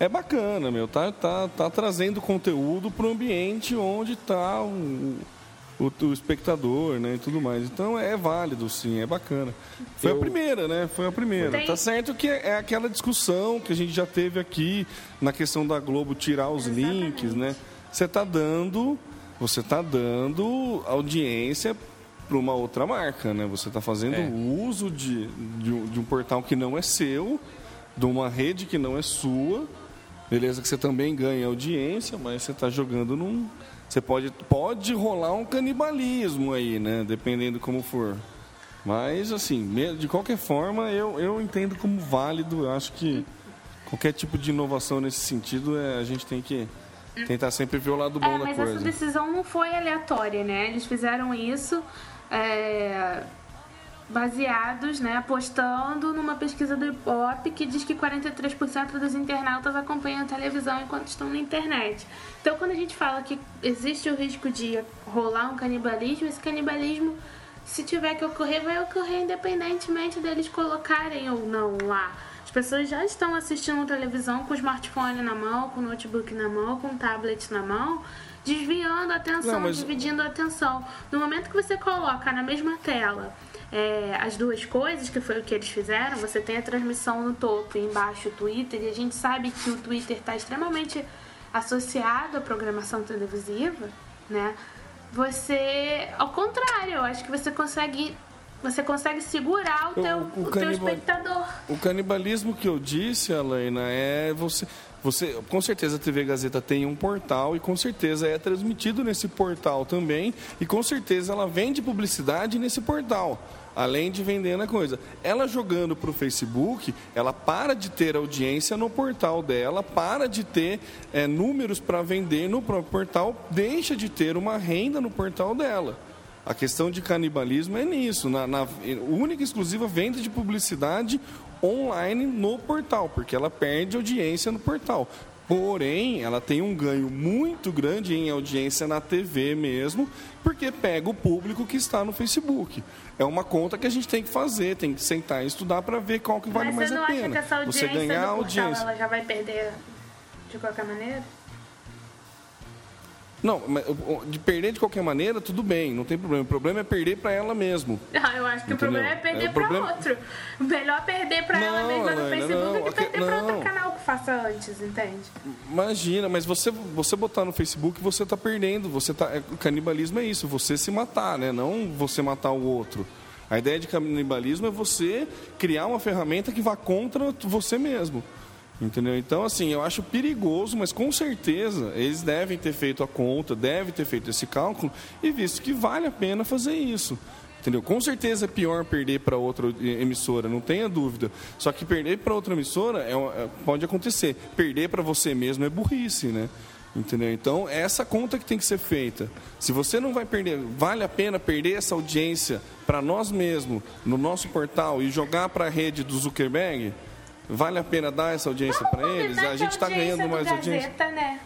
é bacana, meu. Tá, tá, tá trazendo conteúdo para o ambiente onde está o, o, o espectador, né, e tudo mais. Então é válido, sim, é bacana. Foi Eu- a primeira, né? Foi a primeira. Tem- Tá certo que é aquela discussão que a gente já teve aqui na questão da Globo tirar os links, né? Você tá dando, você tá dando audiência para uma outra marca, né? Você está fazendo É. uso de, de, de um portal que não é seu, de uma rede que não é sua. Beleza que você também ganha audiência, mas você está jogando num. Você pode, pode rolar um canibalismo aí, né? Dependendo como for. Mas, assim, de qualquer forma, eu, eu entendo como válido. Eu acho que qualquer tipo de inovação nesse sentido, é, a gente tem que tentar sempre ver o lado bom É, da mas essa coisa. decisão não foi aleatória, né? Eles fizeram isso é, baseados, né, apostando numa pesquisa do Ibope que diz que 43% dos internautas acompanham a televisão enquanto estão na internet. Então, quando a gente fala que existe o risco de rolar um canibalismo, esse canibalismo, se tiver que ocorrer, vai ocorrer independentemente deles colocarem ou não lá. As pessoas já estão assistindo televisão com o smartphone na mão, com o notebook na mão, com o tablet na mão, desviando a atenção, Não, mas- dividindo a atenção. No momento que você coloca na mesma tela é, as duas coisas, que foi o que eles fizeram, você tem a transmissão no topo e embaixo o Twitter, e a gente sabe que o Twitter está extremamente associado à programação televisiva, né? Você, ao contrário, eu acho que você consegue, você consegue segurar o O- teu, o o teu canibal- espectador. O canibalismo que eu disse, Alaina, é você. Você, com certeza a TV Gazeta tem um portal e com certeza é transmitido nesse portal também e com certeza ela vende publicidade nesse portal. Além de vendendo a coisa. Ela jogando para o Facebook, ela para de ter audiência no portal dela, para de ter é, números para vender no próprio portal, deixa de ter uma renda no portal dela. A questão de canibalismo é nisso, na, na única e exclusiva venda de publicidade online no portal, porque ela perde audiência no portal. Porém, ela tem um ganho muito grande em audiência na TV mesmo, porque pega o público que está no Facebook. É uma conta que a gente tem que fazer, tem que sentar e estudar para ver qual que vale Mas mais você não a acha pena. que essa audiência você ganhar do portal, audiência. ela já vai perder de qualquer maneira? Não, mas, o- o- de perder de qualquer maneira, tudo bem, não tem problema. O problema é perder para ela mesmo. Não, eu acho que o Entendeu? problema é perder É, o problema- outro. Melhor perder pra ela mesma no Facebook não, do que perder pra outro canal que faça antes, entende? Imagina, mas você, você botar no Facebook, você está perdendo. Você tá, é, o canibalismo é isso, você se matar, né? Não você matar o outro. A ideia de canibalismo é você criar uma ferramenta que vá contra você mesmo. Entendeu? Então, assim, eu acho perigoso, mas com certeza eles devem ter feito a conta, devem ter feito esse cálculo e visto que vale a pena fazer isso. Entendeu? Com certeza é pior perder para outra emissora, não tenha dúvida. Só que perder para outra emissora é, é- pode acontecer. Perder para você mesmo é burrice, né? Entendeu? Então, é essa conta que tem que ser feita. Se você não vai perder, vale a pena perder essa audiência para nós mesmos, no nosso portal e jogar para a rede do Zuckerberg? Vale a pena dar essa audiência para eles? A gente está ganhando do mais audiência. Gazeta, né?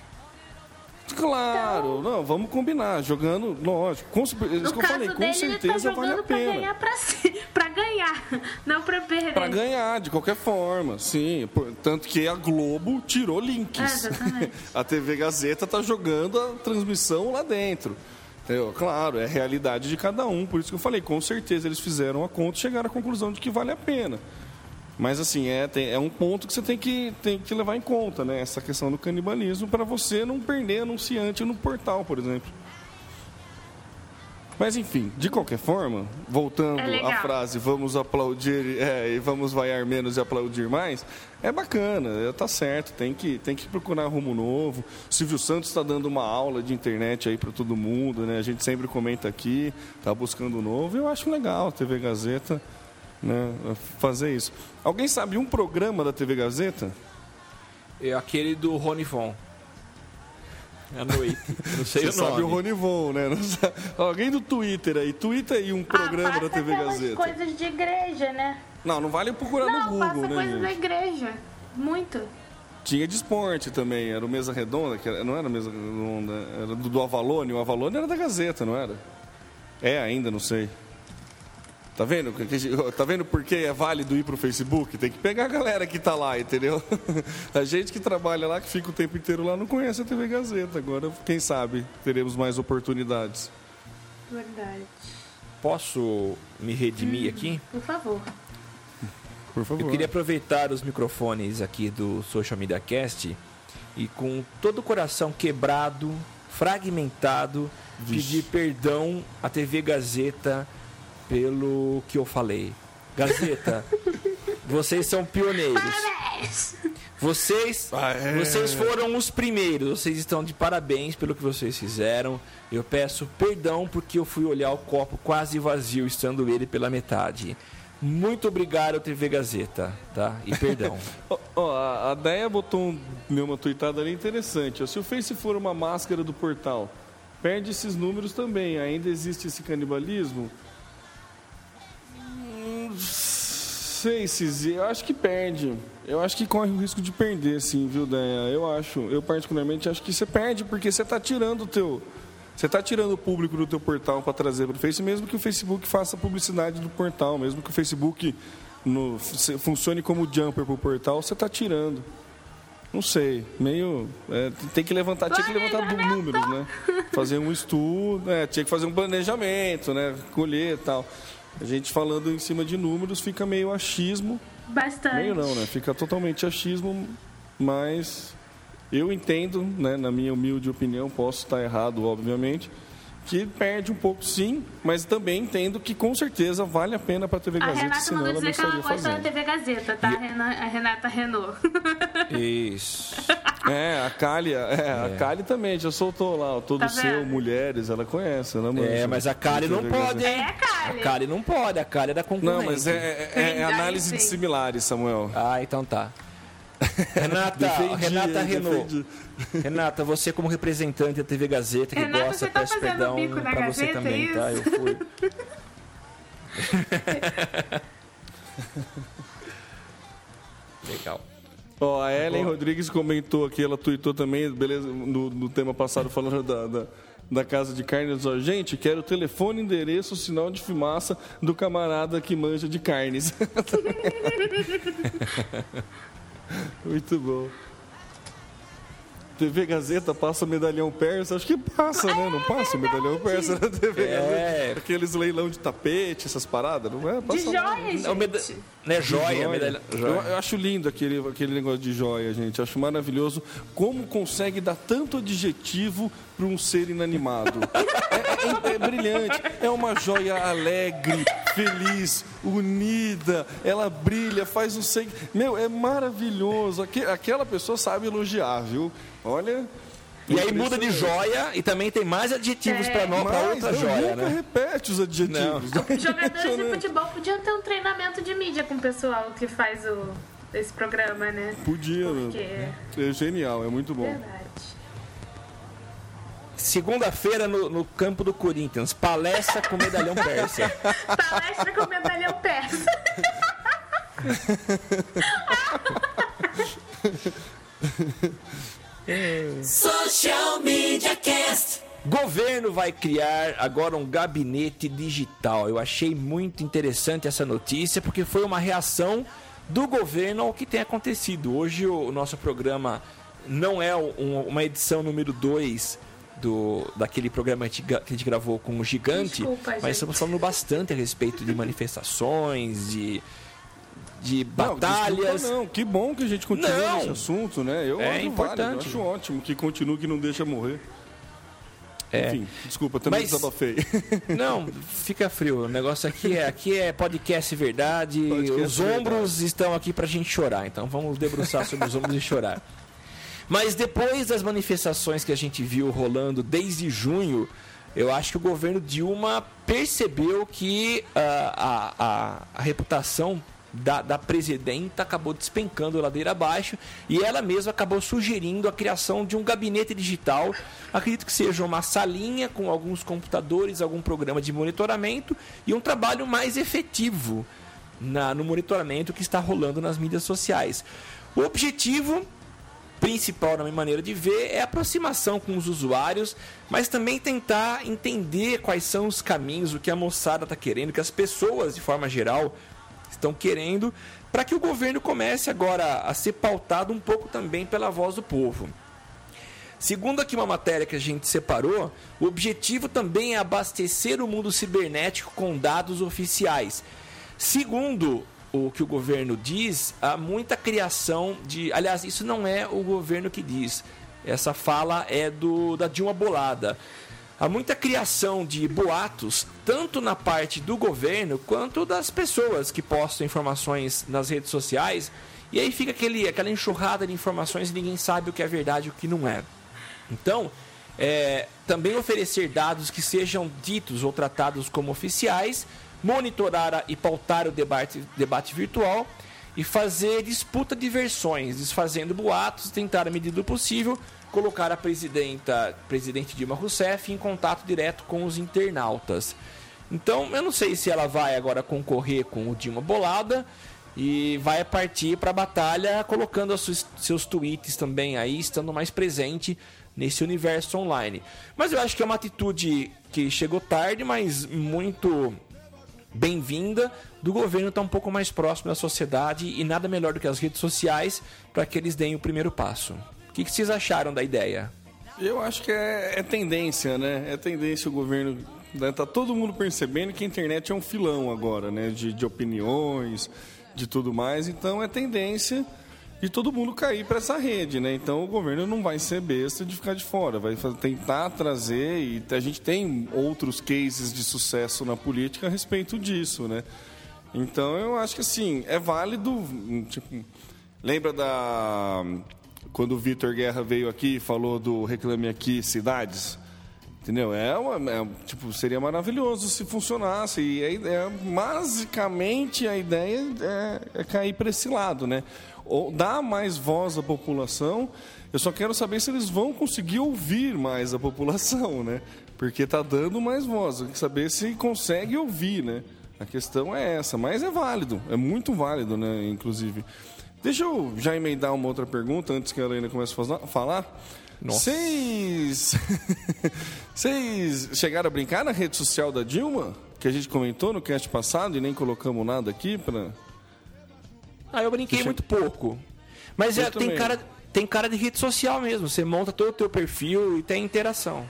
Claro, não, vamos combinar, jogando, lógico, com, isso No que eu falei, com dele, certeza tá vale a pra pena. ganhar pra si, pra ganhar, não pra perder. Para ganhar, de qualquer forma, sim. Tanto que a Globo tirou links. É, a TV Gazeta está jogando a transmissão lá dentro. Entendeu? Claro, é a realidade de cada um. Por isso que eu falei, com certeza eles fizeram a conta e chegaram à conclusão de que vale a pena. Mas assim, é, tem- é um ponto que você tem que, tem que levar em conta, né? Essa questão do canibalismo para você não perder anunciante no portal, por exemplo. Mas enfim, de qualquer forma, voltando É à frase vamos aplaudir é, e vamos vaiar menos e aplaudir mais, é bacana, é, tá certo, tem que, tem que procurar rumo novo. O Silvio Santos está dando uma aula de internet aí para todo mundo, né? A gente sempre comenta aqui, tá buscando novo, eu acho legal a TV Gazeta né, fazer isso. Alguém sabe um programa da TV Gazeta? É aquele do Rony Von. À noite. Não sei Você o sabe nome. o Rony Von, né? Não sabe- Alguém do Twitter aí, Twitter aí um programa ah, da TV Gazeta. coisas de igreja, né? Não, não vale procurar não, no passa Google, né? coisas da gente? igreja. Muito. Tinha de esporte também, era o Mesa Redonda, que era- não era Mesa Redonda, era do, do Avalone, o Avalone era da Gazeta, não era? É ainda, não sei. Tá vendo? Tá vendo por que é válido ir pro Facebook? Tem que pegar a galera que tá lá, entendeu? A gente que trabalha lá, que fica o tempo inteiro lá, não conhece a TV Gazeta. Agora, quem sabe, teremos mais oportunidades. Verdade. Posso me redimir aqui? Por favor. Por favor. Eu queria aproveitar os microfones aqui do Social Media Cast e com todo o coração quebrado, fragmentado, pedir perdão à TV Gazeta pelo que eu falei. Gazeta, vocês são pioneiros. Vocês, Ah, é. vocês foram os primeiros. Vocês estão de parabéns pelo que vocês fizeram. Eu peço perdão porque eu fui olhar o copo quase vazio, estando ele pela metade. Muito obrigado, TV Gazeta, tá? E perdão. Ó, ó, a, Deia botou um, uma tuitada ali interessante. Se o Face for uma máscara do portal, perde esses números também. Ainda existe esse canibalismo? Sei, Cizi. Eu acho que perde. Eu acho que corre o risco de perder, sim, viu, Deia? Eu acho. Eu particularmente acho que você perde porque você está tirando o teu... Você está tirando o público do teu portal para trazer para o Face, mesmo que o Facebook faça publicidade do portal, mesmo que o Facebook no- funcione como jumper para o portal, você está tirando. Não sei, meio. é, tem que levantar, tinha que levantar do- números, né? Fazer um estudo, é, tinha que fazer um planejamento, né? Colher e tal. A gente falando em cima de números fica meio achismo. Bastante. Meio não, né? Fica totalmente achismo, mas eu entendo, né, na minha humilde opinião, posso estar errado, obviamente, que perde um pouco sim, mas também entendo que com certeza vale a pena para a TV A Gazeta, Renata senão mandou ela não dizer que ela gosta da fazendo. TV Gazeta, tá? A Rena- A Renata Renault. Isso. É, a Kali, é, a Kali também já soltou lá, o Todo Tá Seu, vendo? Mulheres, ela conhece, ela manja. É, mas a Kali não pode, hein? É a Kali. A Kali não pode, a Kali é da concorrência. Não, mas é, é- é- é análise de sim. similares, Samuel. Ah, então tá. Renata, Defendi, Renata Renault. Renata, você como representante da TV Gazeta que Renata, gosta, tá peço fazendo perdão bico na pra você Gazeta, também, é tá? Eu isso? fui. Legal. Ó, a Ellen Rodrigues comentou aqui, ela tweetou também, beleza, no, no tema passado, falando da, da, da casa de carnes. Ó, gente, quero o telefone, endereço, sinal de fumaça do camarada que manja de carnes. Muito bom. TV Gazeta passa medalhão persa? Acho que passa, né? Não passa o medalhão persa na TV É. Gazeta? Aqueles leilão de tapete, essas paradas, não é? De Passa lá. joia, É o meda... gente. Né, joia, Joia. medalha... Eu, joia. eu acho lindo aquele, aquele negócio de joia, gente. Acho maravilhoso como consegue dar tanto adjetivo para um ser inanimado. É, é- é brilhante. É uma joia alegre, feliz, unida. Ela brilha, faz um sei. Meu, é maravilhoso. Aque- aquela pessoa sabe elogiar, viu? Olha. E aí muda de joia e também tem mais adjetivos É. pra, no... pra Mas outra não, joia, nunca né? repete os adjetivos. Jogadores de futebol podiam ter um treinamento de mídia com o pessoal que faz o, esse programa, né? Podia. Porque né? é É genial, é muito bom. verdade. Segunda-feira no, no campo do Corinthians, palestra com medalhão persa. Palestra com medalhão persa. Social Media Cast. Governo vai criar agora um gabinete digital. Eu achei muito interessante essa notícia porque foi uma reação do governo ao que tem acontecido. Hoje o nosso programa não é um- uma edição número 2 do daquele programa que a gente gravou com o Gigante, Desculpa, mas gente. estamos falando bastante a respeito de manifestações, de, de Não, batalhas. desculpa não, que bom que a gente continua Não. nesse assunto, né? Eu É acho importante. válido, eu acho ótimo que continue, que não deixa morrer. É. Enfim, desculpa, também Mas- desabafei. Não, fica frio. O negócio aqui é aqui é podcast verdade. Podcast os ombros estão aqui pra gente chorar. Então vamos debruçar sobre os ombros e chorar. Mas depois das manifestações que a gente viu rolando desde junho, eu acho que o governo Dilma percebeu que ah, a, a, a reputação da, da presidenta acabou despencando ladeira abaixo e ela mesma acabou sugerindo a criação de um gabinete digital. Acredito que seja uma salinha com alguns computadores, algum programa de monitoramento e um trabalho mais efetivo na- no monitoramento que está rolando nas mídias sociais. O objetivo principal, na minha maneira de ver, é a aproximação com os usuários, mas também tentar entender quais são os caminhos, o que a moçada está querendo, o que as pessoas, de forma geral, estão querendo, para que o governo comece agora a ser pautado um pouco também pela voz do povo. Segundo aqui uma matéria que a gente separou, o objetivo também é abastecer o mundo cibernético com dados oficiais. Segundo o que o governo diz, há muita criação de. Aliás, isso não é o governo que diz. Essa fala é do da Dilma Bolada. Há muita criação de boatos, tanto na parte do governo quanto das pessoas que postam informações nas redes sociais. E aí fica aquele, aquela enxurrada de informações e ninguém sabe o que é verdade e o que não é. Então, é, também oferecer dados que sejam ditos ou tratados como oficiais, monitorar a- e pautar o debate, debate virtual e fazer disputa de versões, desfazendo boatos, tentar, à medida do possível, colocar a presidenta, presidente Dilma Rousseff em contato direto com os internautas. Então, eu não sei se ela vai agora concorrer com o Dilma Bolada e vai partir para a batalha colocando seus, seus tweets também aí, estando mais presente nesse universo online. Mas eu acho que é uma atitude que chegou tarde, mas muito bem-vinda do governo estar um pouco mais próximo da sociedade e nada melhor do que as redes sociais para que eles deem o primeiro passo. O que, que vocês acharam da ideia? Eu acho que é, é tendência, né? É tendência o governo. Né? Tá todo mundo percebendo que a internet é um filão agora, né? De, de opiniões, de tudo mais. Então é tendência. E todo mundo cair para essa rede, né? Então o governo não vai ser besta de ficar de fora, vai tentar trazer e a gente tem outros cases de sucesso na política a respeito disso, né? Então eu acho que assim, é válido, hum, tipo, lembra da quando o Vitor Guerra veio aqui e falou do Reclame Aqui Cidades? Entendeu? É, uma, é, tipo, seria maravilhoso se funcionasse. E a ideia, basicamente a ideia é, é cair para esse lado, né? Ou dar mais voz à população. Eu só quero saber se eles vão conseguir ouvir mais a população, né? Porque tá dando mais voz. Eu quero saber se consegue ouvir, né? A questão é essa, mas é válido, é muito válido, né? Inclusive. Deixa eu já emendar uma outra pergunta antes que a Helena comece a falar. Vocês. Vocês chegaram a brincar na rede social da Dilma? Que a gente comentou no cast passado e nem colocamos nada aqui pra. Ah, eu brinquei eu- muito pouco. Mas Eu é, tem, cara, tem cara de rede social mesmo. Você monta todo o teu perfil e tem interação.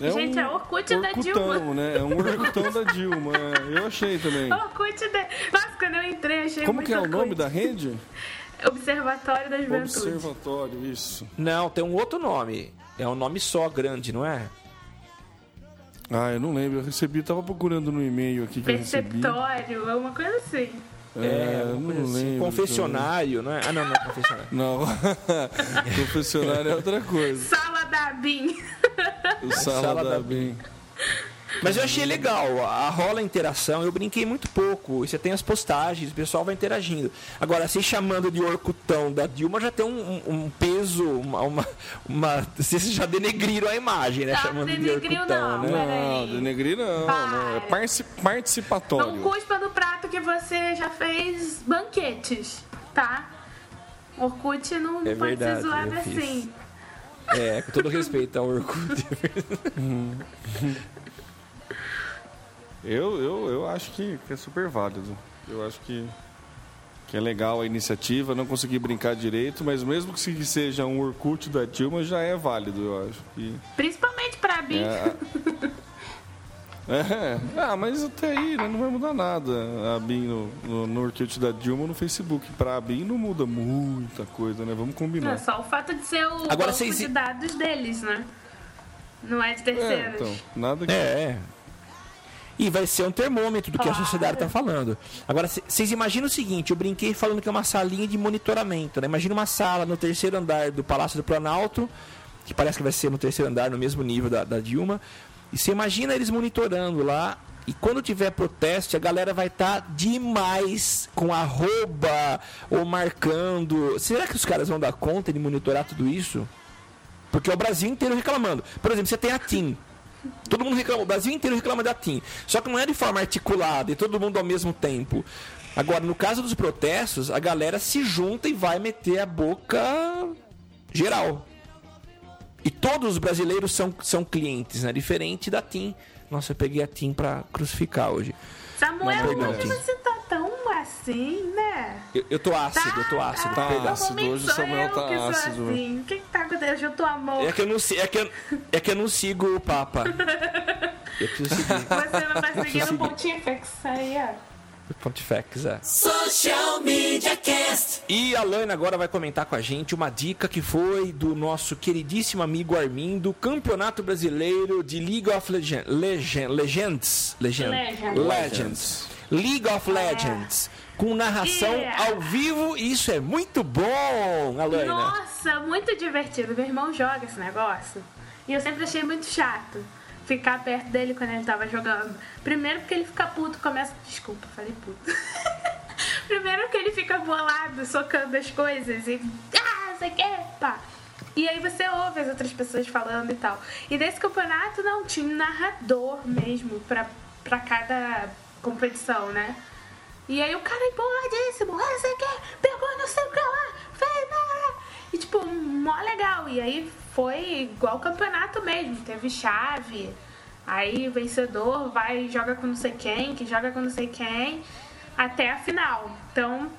É Gente, é Orkut da Dilma. né? É um Orkutão da Dilma. é. Eu achei também. Orkut de... Nossa, quando eu entrei, achei Como muito que é o Orkut. nome da rede? Observatório da Juventude. Observatório, isso. Não, tem um outro nome. É um nome só, grande, não é? Ah, eu não lembro. Eu recebi, tava procurando no e-mail aqui que eu recebi. Perceptório, é uma coisa assim. É, uma não assim. lembro. Confessionário, não é? Ah, não, não é confessionário. Não, confessionário é outra coisa. Sala da BIM. O Sala, Sala da da Bem. Mas eu achei legal, a rola interação, eu brinquei muito pouco. E você tem as postagens, o pessoal vai interagindo. Agora, se chamando de Orcutão da Dilma já tem um, um- um peso, uma, uma, uma- Vocês já denegriram a imagem, né? Não, chamando de Orcutão, não, né? Não, aí. denegrir não, não. É participatório. Não cuspa no prato que você já fez banquetes, tá? Orkut não É pode verdade, ser zoado fiz. assim. É, com todo respeito ao Orkut. Eu, eu, eu acho que, que é super válido. Eu acho que, que é legal a iniciativa. Não consegui brincar direito, mas mesmo que se- seja um Orkut da Dilma, já é válido, eu acho. Que, Principalmente pra BIM. é, é, ah, mas até aí né, não vai mudar nada. A BIM no, no, no Orkut da Dilma no Facebook. Pra BIM não muda muita coisa, né? Vamos É combinar. só o fato de ser o Agora, banco vocês- de dados deles, né? Não é de É, terceiros. então, nada que. É. E vai ser um termômetro do que a Claro. sociedade está falando. Agora, vocês imaginam o seguinte: eu brinquei falando que é uma salinha de monitoramento. Né? Imagina uma sala no terceiro andar do Palácio do Planalto, que parece que vai ser no terceiro andar, no mesmo nível da, da Dilma. E você imagina eles monitorando lá. E quando tiver protesto, a galera vai estar demais com arroba ou marcando. Será que os caras vão dar conta de monitorar tudo isso? Porque é o Brasil inteiro reclamando. Por exemplo, você tem a TIM. Todo mundo reclama, o Brasil inteiro reclama da TIM. Só que não é de forma articulada e todo mundo ao mesmo tempo. Agora, no caso dos protestos, a galera se junta e vai meter a boca geral. E todos os brasileiros são, são clientes, né? Diferente da TIM. Nossa, eu peguei a TIM pra crucificar hoje. Samuel, não. você tá tão assim, né? Eu, eu tô ácido, eu tô ácido. Tá perdão. ácido. hoje o Samuel tá que ácido. Assim. O que, que tá acontecendo? Hoje eu tô amor. É que eu não, é que eu, é que eu não sigo o Papa. Eu preciso seguir. Você não tá seguindo seguir. o pontífex aí, ó. Pontifex, é. Social Media Cast. E a Lana agora vai comentar com a gente uma dica que foi do nosso queridíssimo amigo Armin do Campeonato Brasileiro de League of Legend, Legend, Legends. Legend, Legend. Legends. League of Legends. Com narração Yeah. ao vivo, e isso é muito bom, Alana. Nossa, muito divertido. Meu irmão joga esse negócio. E eu sempre achei muito chato ficar perto dele quando ele tava jogando. Primeiro porque ele fica puto, começa. Desculpa, falei puto. Primeiro porque ele fica bolado, socando as coisas e. Ah, você quer? Pá. E aí você ouve as outras pessoas falando e tal. E desse campeonato não tinha um narrador mesmo pra, pra cada competição, né? E aí o cara empolgadíssimo, ah, você quer? Pegou não sei o que lá, fez? E tipo, mó legal. E aí foi igual campeonato mesmo, teve chave. Aí o vencedor vai joga com não sei quem, que joga com não sei quem, até a final. Então,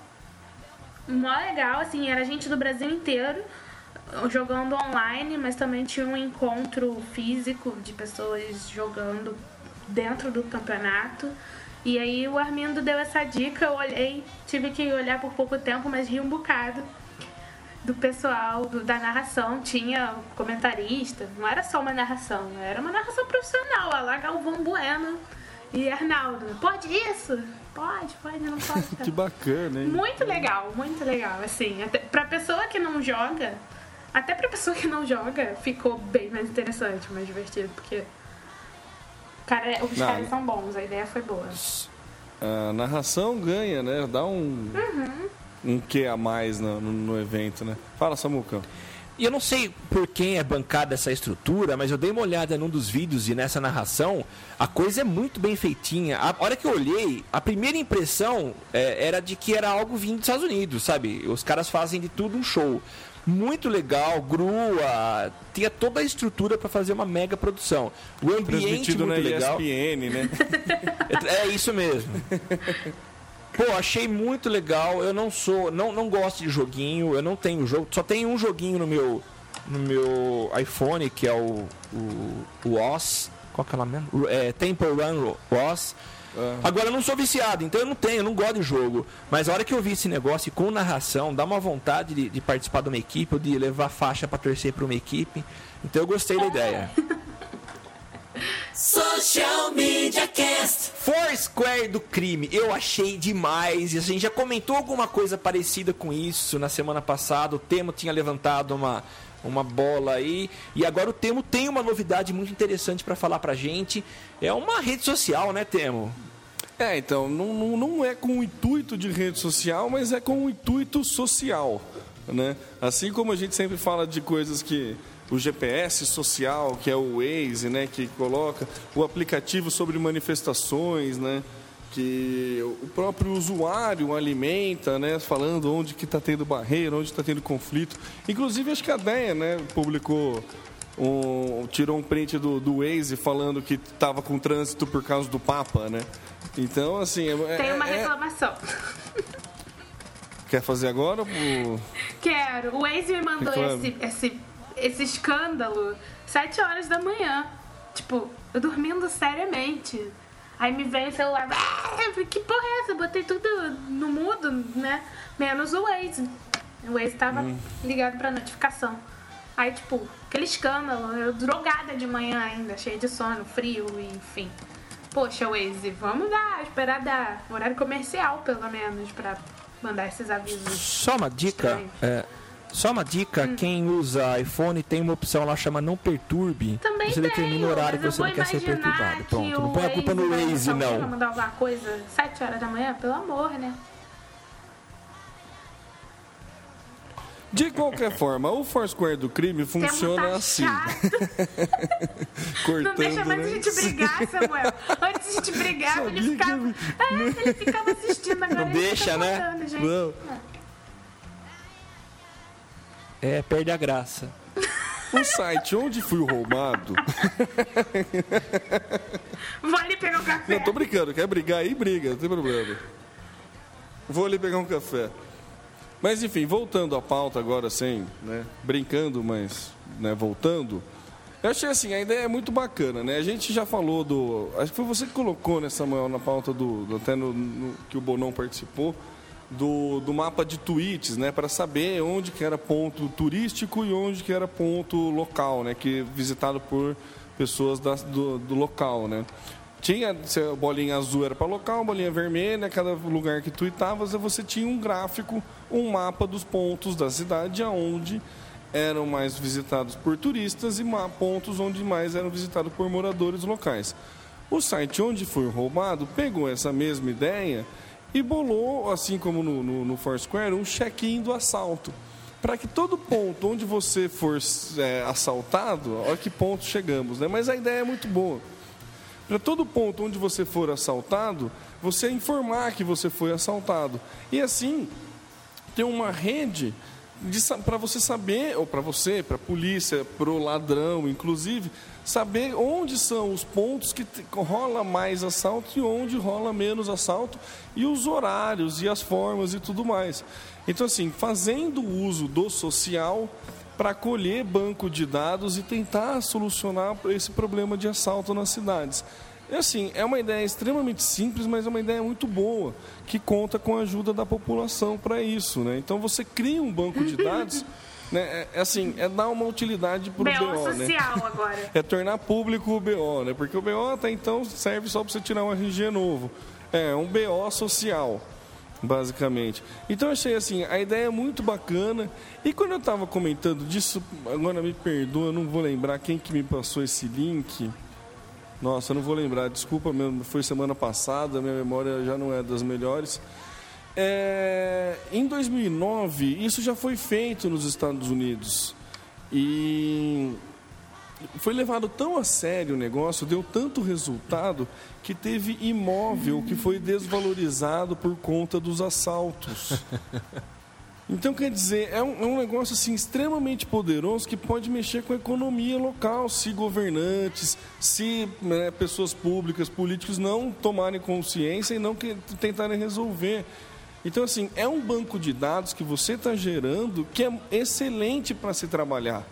mó legal, assim, era gente do Brasil inteiro jogando online, mas também tinha um encontro físico de pessoas jogando dentro do campeonato. E aí o Armindo deu essa dica, eu olhei, tive que olhar por pouco tempo, mas ri um bocado. Do pessoal do- da narração, tinha comentarista, não era só uma narração, era uma narração profissional, a lá Galvão Bueno e Arnaldo. Pode isso? Pode, pode, não pode. Que bacana, hein? Muito legal, muito legal, assim. Até, pra pessoa que não joga, até pra pessoa que não joga, ficou bem mais interessante, mais divertido, porque cara, os Não, caras são bons, a ideia foi boa. A narração ganha, né? Dá um. Um que a mais no, no- no evento, né? Fala, Samucão. E eu não sei por quem é bancada essa estrutura, mas eu dei uma olhada num dos vídeos e nessa narração, a coisa é muito bem feitinha. A hora que eu olhei, a primeira impressão é, era de que era algo vindo dos Estados Unidos, sabe? Os caras fazem de tudo um show. Muito legal, grua, tinha toda a estrutura para fazer uma mega produção. O ambiente Transmitido na muito legal. ESPN, né? É isso mesmo. Pô, achei muito legal. Eu não sou, não, não gosto de joguinho. Eu não tenho jogo. Só tenho um joguinho no meu, no meu iPhone que é o o, o Oz. Qual que é o nome mesmo? É, Temple Run Oz. Agora eu não sou viciado, então eu não tenho, eu não gosto de jogo. Mas a hora que eu vi esse negócio com narração, dá uma vontade de, de participar de uma equipe ou de levar faixa pra torcer pra uma equipe. Então eu gostei da ideia. Social Media Cast. Foursquare do crime, eu achei demais. E a gente já comentou alguma coisa parecida com isso na semana passada. O Temo tinha levantado uma, uma bola aí. E agora o Temo tem uma novidade muito interessante para falar pra gente. É uma rede social, né, Temo? É, então, não, não, não é com o intuito de rede social, mas é com o intuito social, né? Assim como a gente sempre fala de coisas que o GPS social, que é o Waze, né, que coloca o aplicativo sobre manifestações, né, que o próprio usuário alimenta, né, falando onde que está tendo barreira, onde está tendo conflito. Inclusive, acho que a DEA, né, publicou um, tirou um print do, do Waze falando que estava com trânsito por causa do Papa, né? Então, assim... É, Tem uma é- reclamação. Quer fazer agora? Quero. O Waze me mandou Reclame. esse, esse, esse escândalo 7 horas da manhã. Tipo, eu dormindo seriamente. Aí me vem o celular. Ah, que porra é essa? Eu botei tudo no mudo, né? Menos o Waze. O Waze tava ligado pra notificação. Aí, tipo, aquele escândalo. Eu drogada de manhã ainda, cheia de sono, frio, enfim. Poxa, Waze, vamos dar, esperar dar horário comercial, pelo menos, pra mandar esses avisos. Só uma dica. É, só uma dica, quem usa iPhone tem uma opção lá chama não perturbe. Também você determina o horário que você não quer ser perturbado. que Pronto, não põe a culpa no Waze, mandar alguém não. mandar alguma coisa 7 horas da manhã, pelo amor, né? De qualquer forma, o Foursquare do crime funciona Temo tá assim. Cortando, Não deixa mais a né? gente brigar, Samuel. Antes a gente brigava, ele ficava. É, ele ficava assistindo agora. Não deixa, fica né? gente. Não. É, perde a graça. O site onde fui roubado. Vou ali pegar o café. Não, tô brincando, quer brigar aí, briga, não tem problema. Vou ali pegar um café. Mas enfim, voltando à pauta agora, sem, né, brincando, mas né, voltando. Eu achei assim, a ideia é muito bacana, né? A gente já falou do. Acho que foi você que colocou, né, Samuel, na pauta do. do- até no, no- que o Bonon participou, do, do mapa de tweets, né? Para saber onde que era ponto turístico e onde que era ponto local, né? Que visitado por pessoas da- do, do local, né? Tinha a bolinha azul era para local, bolinha vermelha, cada lugar que tweetava, você tinha um gráfico, um mapa dos pontos da cidade aonde eram mais visitados por turistas e pontos onde mais eram visitados por moradores locais. O site onde foi roubado pegou essa mesma ideia e bolou, assim como no, no, no Foursquare, um check-in do assalto. Para que todo ponto onde você for é, assaltado, olha que ponto chegamos, né? Mas a ideia é muito boa. Para todo ponto onde você for assaltado, você informar que você foi assaltado. E assim, ter uma rede para você saber, ou para você, para a polícia, para o ladrão, inclusive, saber onde são os pontos que rola mais assalto e onde rola menos assalto, e os horários e as formas e tudo mais. Então, assim, fazendo uso do social para colher banco de dados e tentar solucionar esse problema de assalto nas cidades. Assim, é uma ideia extremamente simples, mas é uma ideia muito boa, que conta com a ajuda da população para isso, né? Então você cria um banco de dados, né? É, é assim, é dar uma utilidade para o BO BO, né? social agora. É tornar público o BO, né? Porque o BO até então serve só para você tirar um RG novo. É um BO social, basicamente. Então eu achei assim, a ideia é muito bacana. E quando eu estava comentando disso, agora me perdoa, eu não vou lembrar quem que me passou esse link. Nossa, eu não vou lembrar, desculpa foi semana passada, minha memória já não é das melhores. É, em 2009, isso já foi feito nos Estados Unidos. E foi levado tão a sério o negócio, deu tanto resultado, que teve imóvel que foi desvalorizado por conta dos assaltos. Então, quer dizer, é um, é um, negócio assim, extremamente poderoso que pode mexer com a economia local, se governantes, se né, pessoas públicas, políticos não tomarem consciência e não que, tentarem resolver. Então, assim, é um banco de dados que você está gerando que é excelente para se trabalhar.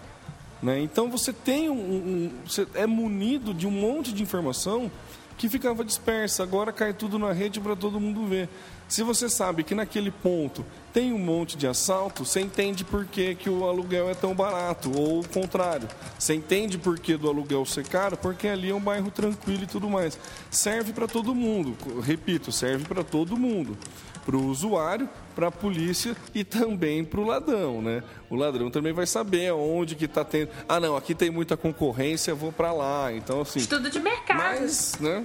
Né? Então, você tem um, um, você é munido de um monte de informação que ficava dispersa. Agora cai tudo na rede para todo mundo ver. Se você sabe que naquele ponto tem um monte de assalto, você entende por que, que o aluguel é tão barato, ou o contrário. Você entende por que do aluguel ser caro, porque ali é um bairro tranquilo e tudo mais. Serve para todo mundo, repito, serve para todo mundo. Para o usuário, para a polícia e também para o ladrão, né? O ladrão também vai saber onde que está tendo. Ah, não, aqui tem muita concorrência, vou para lá. Então, assim. Estudo de mercado. Mas, né?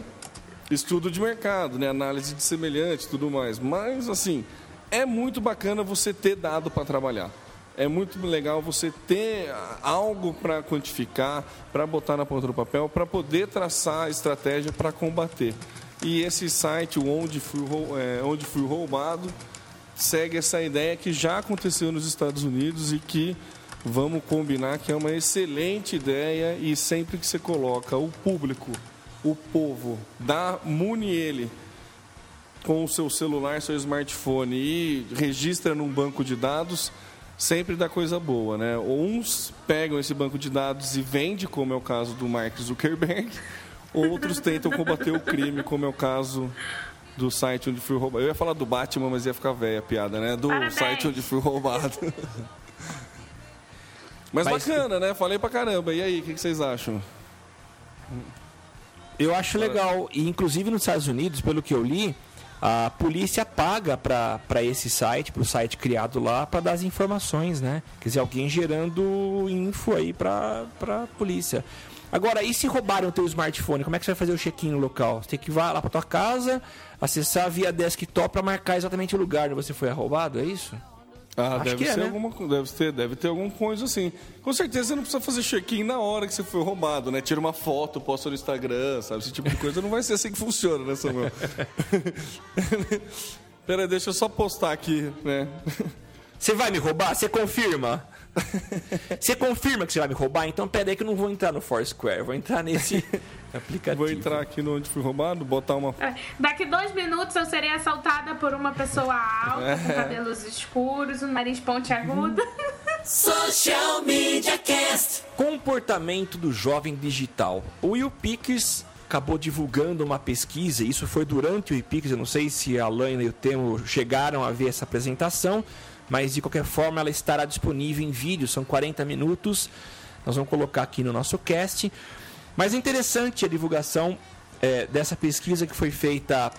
Estudo de mercado, né? análise de semelhante tudo mais. Mas, assim, é muito bacana você ter dado para trabalhar. É muito legal você ter algo para quantificar, para botar na ponta do papel, para poder traçar a estratégia para combater. E esse site, Onde Fui, é, Onde Fui Roubado, segue essa ideia que já aconteceu nos Estados Unidos e que vamos combinar que é uma excelente ideia e sempre que você coloca o público o povo dá, mune ele com o seu celular, seu smartphone e registra num banco de dados, sempre dá coisa boa, né? Uns pegam esse banco de dados e vendem, como é o caso do Mark Zuckerberg, outros tentam combater o crime, como é o caso do site onde fui roubado. Eu ia falar do Batman, mas ia ficar velha a piada, né? Do Parabéns. site onde fui roubado. mas, Mas- bacana, né? Falei pra caramba. E aí, o que que vocês acham? Eu acho legal. E, inclusive, nos Estados Unidos, pelo que eu li, a polícia paga para esse site, para o site criado lá, para dar as informações, né? Quer dizer, alguém gerando info aí para a polícia. Agora, e se roubarem o teu smartphone? Como é que você vai fazer o check-in no local? Você tem que ir lá para tua casa, acessar via desktop para marcar exatamente o lugar onde você foi roubado, é isso? Ah, Acho deve é, ser né? alguma deve ter, deve ter alguma coisa assim. Com certeza você não precisa fazer check-in na hora que você foi roubado, né? Tira uma foto, posta no Instagram, sabe? Esse tipo de coisa não vai ser assim que funciona, né, Samuel? Pera deixa eu só postar aqui, né? Você vai me roubar? Você confirma? Você confirma que você vai me roubar? Então pera aí que eu não vou entrar no Foursquare, vou entrar nesse aplicativo. Vou entrar aqui no onde fui roubado, botar uma. É, Daqui dois minutos eu serei assaltada por uma pessoa alta, É. com cabelos escuros, um nariz pontiagudo. Social Media Cast. Comportamento do jovem digital. O Will Pickers acabou divulgando uma pesquisa, isso foi durante o Will Pickers, eu não sei se a Laina e o Temo chegaram a ver essa apresentação, mas de qualquer forma ela estará disponível em vídeo, são 40 minutos, nós vamos colocar aqui no nosso cast. Mas é interessante a divulgação eh, dessa pesquisa que foi feita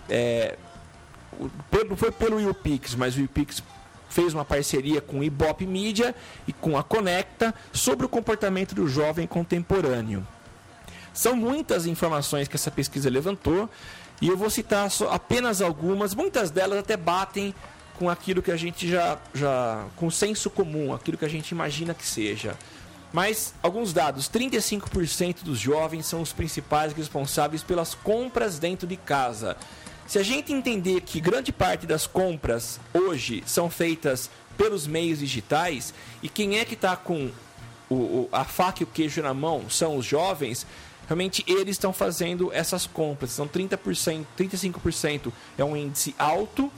o- pelo- foi pelo YouPix, mas o YouPix fez uma parceria com o Ibope Media e com a Conecta sobre o comportamento do jovem contemporâneo. São muitas informações que essa pesquisa levantou e eu vou citar apenas algumas, muitas delas até batem com aquilo que a gente já, já com senso comum, aquilo que a gente imagina que seja. Mas alguns dados: 35% dos jovens são os principais responsáveis pelas compras dentro de casa. Se a gente entender que grande parte das compras hoje são feitas pelos meios digitais e quem é que está com o- o- a faca e o queijo na mão são os jovens, realmente eles estão fazendo essas compras. São 30%, 35% é um índice alto,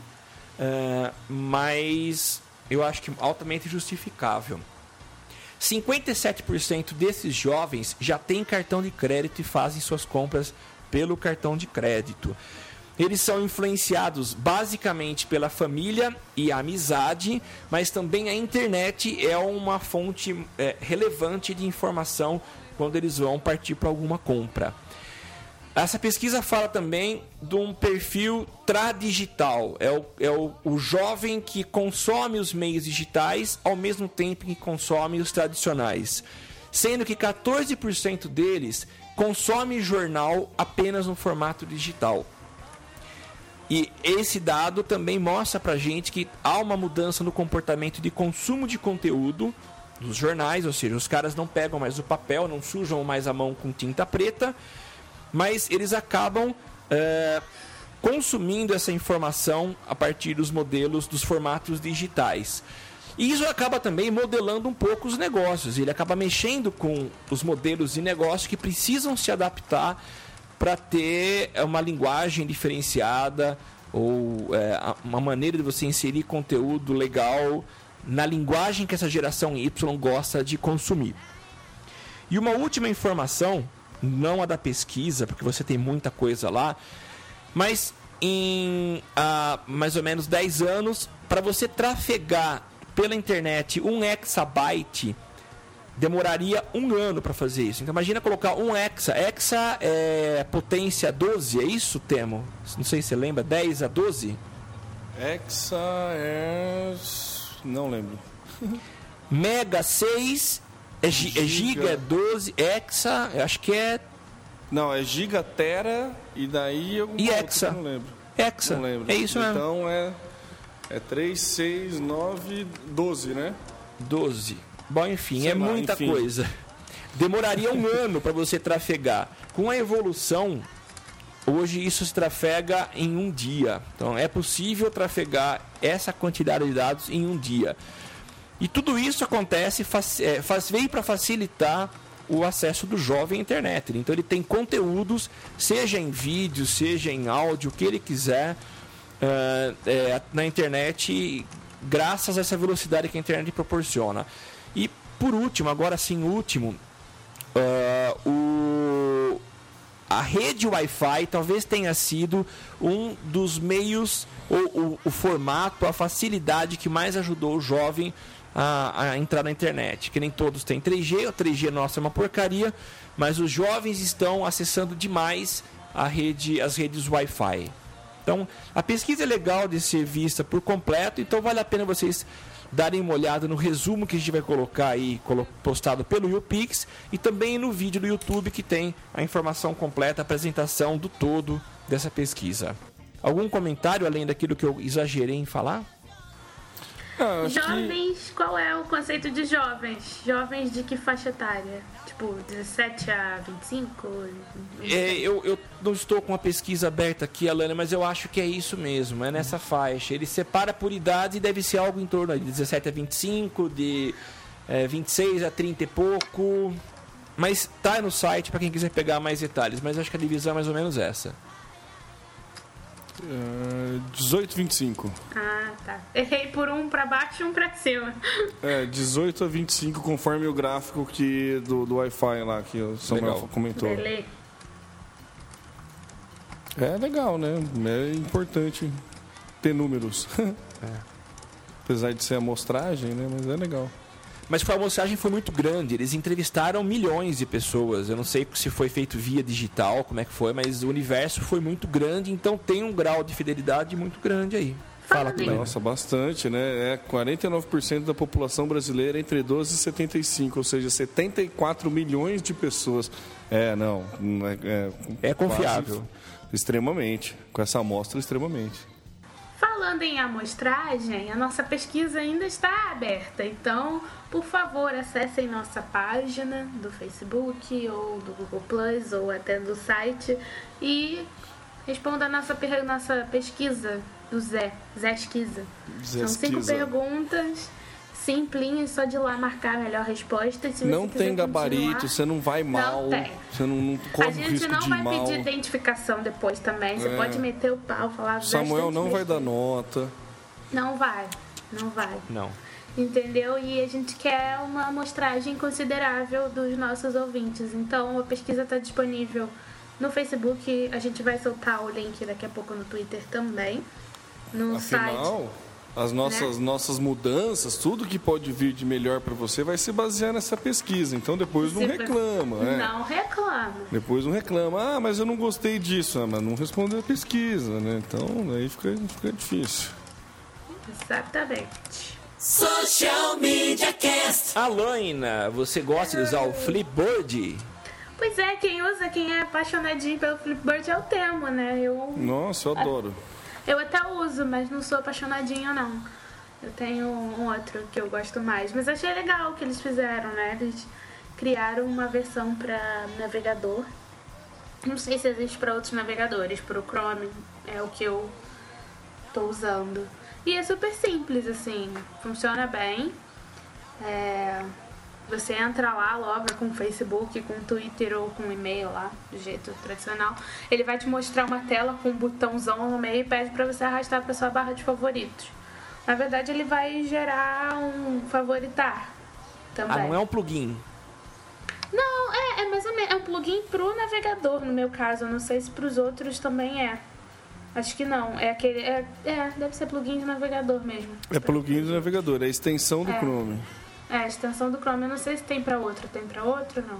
eh, mas eu acho que altamente justificável. 57% desses jovens já têm cartão de crédito e fazem suas compras pelo cartão de crédito. Eles são influenciados basicamente pela família e a amizade, mas também a internet é uma fonte é, relevante de informação quando eles vão partir para alguma compra. Essa pesquisa fala também de um perfil tradigital. É, o, é o, o jovem que consome os meios digitais ao mesmo tempo que consome os tradicionais. Sendo que 14% deles consome jornal apenas no formato digital. E esse dado também mostra pra gente que há uma mudança no comportamento de consumo de conteúdo dos jornais, ou seja, os caras não pegam mais o papel, não sujam mais a mão com tinta preta, mas eles acabam é, consumindo essa informação a partir dos modelos dos formatos digitais. E isso acaba também modelando um pouco os negócios. Ele acaba mexendo com os modelos de negócio que precisam se adaptar para ter uma linguagem diferenciada ou é, uma maneira de você inserir conteúdo legal na linguagem que essa geração Y gosta de consumir. E uma última informação, não a da pesquisa, porque você tem muita coisa lá, mas em ah, mais ou menos 10 anos, para você trafegar pela internet um exabyte demoraria um ano para fazer isso. Então imagina colocar um hexa. Hexa é potência 12, é isso, Temo? Não sei se você lembra, 10 a 12? Hexa é. Não lembro. Mega 6, é, gi é giga é 12, hexa, eu acho que é. Não, é giga, tera e daí eu E hexa. não lembro. Hexa. Não lembro. É isso mesmo. Então é. É 3, 6, 9, 12, né? 12. Bom, enfim, Sei é lá, muita enfim. coisa. Demoraria um ano para você trafegar. Com a evolução, hoje isso se trafega em um dia. Então é possível trafegar essa quantidade de dados em um dia. E tudo isso acontece, faz, é, faz, veio para facilitar o acesso do jovem à internet. Então ele tem conteúdos, seja em vídeo, seja em áudio, o que ele quiser, eh, é, na internet, graças a essa velocidade que a internet proporciona. E por último, agora sim, último, ah, o, a rede Wi-Fi talvez tenha sido um dos meios, ou o, o formato, a facilidade que mais ajudou o jovem a, a entrar na internet. Que nem todos têm 3G, o 3G nossa é uma porcaria, mas os jovens estão acessando demais a rede, as redes Wi-Fi. Então, a pesquisa é legal de ser vista por completo, então vale a pena vocês darem uma olhada no resumo que a gente vai colocar aí, postado pelo YouPix, e também no vídeo do YouTube que tem a informação completa, a apresentação do todo dessa pesquisa. Algum comentário além daquilo que eu exagerei em falar? Ah, acho que- Jovens, qual é o conceito de jovens? Jovens de que faixa etária? Tipo, 17 a 25? É, eu, eu não estou com a pesquisa aberta aqui, Alana, mas eu acho que é isso mesmo, é nessa faixa. Ele separa por idade e deve ser algo em torno de 17 a 25, de é, 26 a 30 e pouco. Mas tá no site para quem quiser pegar mais detalhes, mas acho que a divisão é mais ou menos essa. É, 18, 25. Ah, tá. Errei por um pra baixo e um pra cima. É, 18 a 25, conforme o gráfico que do, do Wi-Fi lá que o Samuel Legal. comentou. Beleza. É legal, né? É importante ter números. Apesar de ser amostragem, né? Mas é legal. Mas a amostragem foi muito grande, eles entrevistaram milhões de pessoas. Eu não sei se foi feito via digital, como é que foi, mas o universo foi muito grande, então tem um grau de fidelidade muito grande aí. Fala, Tubarão. Nossa, bastante, né? É 49% da população brasileira entre 12 e 75, ou seja, 74 milhões de pessoas. É, não. não É, é, É confiável. quase- extremamente. Com essa amostra, extremamente. Falando em amostragem, a nossa pesquisa ainda está aberta. Então, por favor, acessem nossa página do Facebook ou do Google Plus ou até do site e responda a nossa, nossa pesquisa do Zé, Zé Esquiza. São cinco perguntas simplinhas, só de lá marcar a melhor resposta. E se Não tem gabarito, você não vai mal. Não tem. Você não, não A corre o gente risco não vai mal. pedir identificação depois também. Você É. pode meter o pau, falar Samuel não vai dar nota. Não vai, não vai. Não. Entendeu? E a gente quer uma amostragem considerável dos nossos ouvintes. Então a pesquisa está disponível No Facebook a gente vai soltar o link daqui a pouco no Twitter também. No site. Afinal, as nossas, nossas mudanças, tudo que pode vir de melhor para você vai se basear nessa pesquisa. Então depois não reclama, né? Não reclama. Depois não reclama. Ah, mas eu não gostei disso. Ah, mas não respondeu a pesquisa, né? Então aí fica, fica difícil. Exatamente. Social Media Cast. Alaina, você gosta de usar o Flipboard? Pois é, quem usa, quem é apaixonadinho pelo Flipboard é o Temo, né? Eu, Nossa, eu adoro. eu até uso, mas não sou apaixonadinha, não. Eu tenho um outro que eu gosto mais. Mas achei legal o que eles fizeram, né? Eles criaram uma versão para navegador. Não sei se existe para outros navegadores, para o Chrome é o que eu tô usando. E é super simples, assim, funciona bem. É, você entra lá, loga com o Facebook, com o Twitter ou com o e-mail lá, do jeito tradicional. Ele vai te mostrar uma tela com um botãozão no meio e pede para você arrastar para sua barra de favoritos. Na verdade, ele vai gerar um favoritar também. Ah, não é um plugin. Não, é, é mais ou menos. É um plugin pro navegador, no meu caso. Eu não sei se pros outros também é. Acho que não. É aquele. É, é deve ser plugin de navegador mesmo. É plugin do navegador, é a extensão do É. Chrome. É, a extensão do Chrome. Eu não sei se tem pra outro. Tem pra outro não?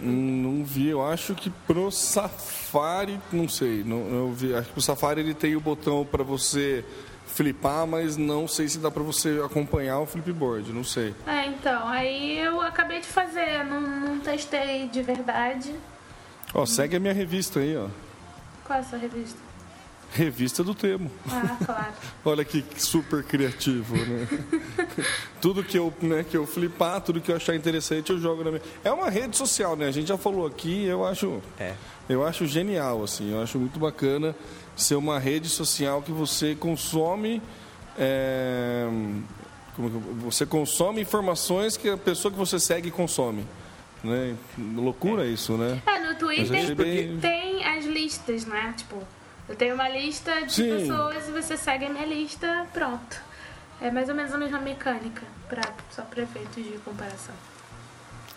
Hum, Não vi, eu acho que pro Safari, não sei, não, eu vi, acho que o Safari ele tem o botão para você flipar, mas não sei se dá para você acompanhar o flipboard, não sei. É, então. Aí eu acabei de fazer. Não, não testei de verdade. Ó, segue a minha revista aí, ó. Qual é essa revista? Revista do Temo. Ah, claro. Olha que super criativo, né? tudo que eu, né, que eu flipar, tudo que eu achar interessante, eu jogo na minha. É uma rede social, né? A gente já falou aqui, eu acho, É. eu acho genial, assim, eu acho muito bacana ser uma rede social que você consome. é, como que eu- você consome informações que a pessoa que você segue consome. Né? Loucura isso, né? É, no Twitter bem- tem as listas, né? Tipo, eu tenho uma lista de Sim. pessoas e você segue a minha lista, pronto. É mais ou menos a mesma mecânica, pra, só para efeitos de comparação.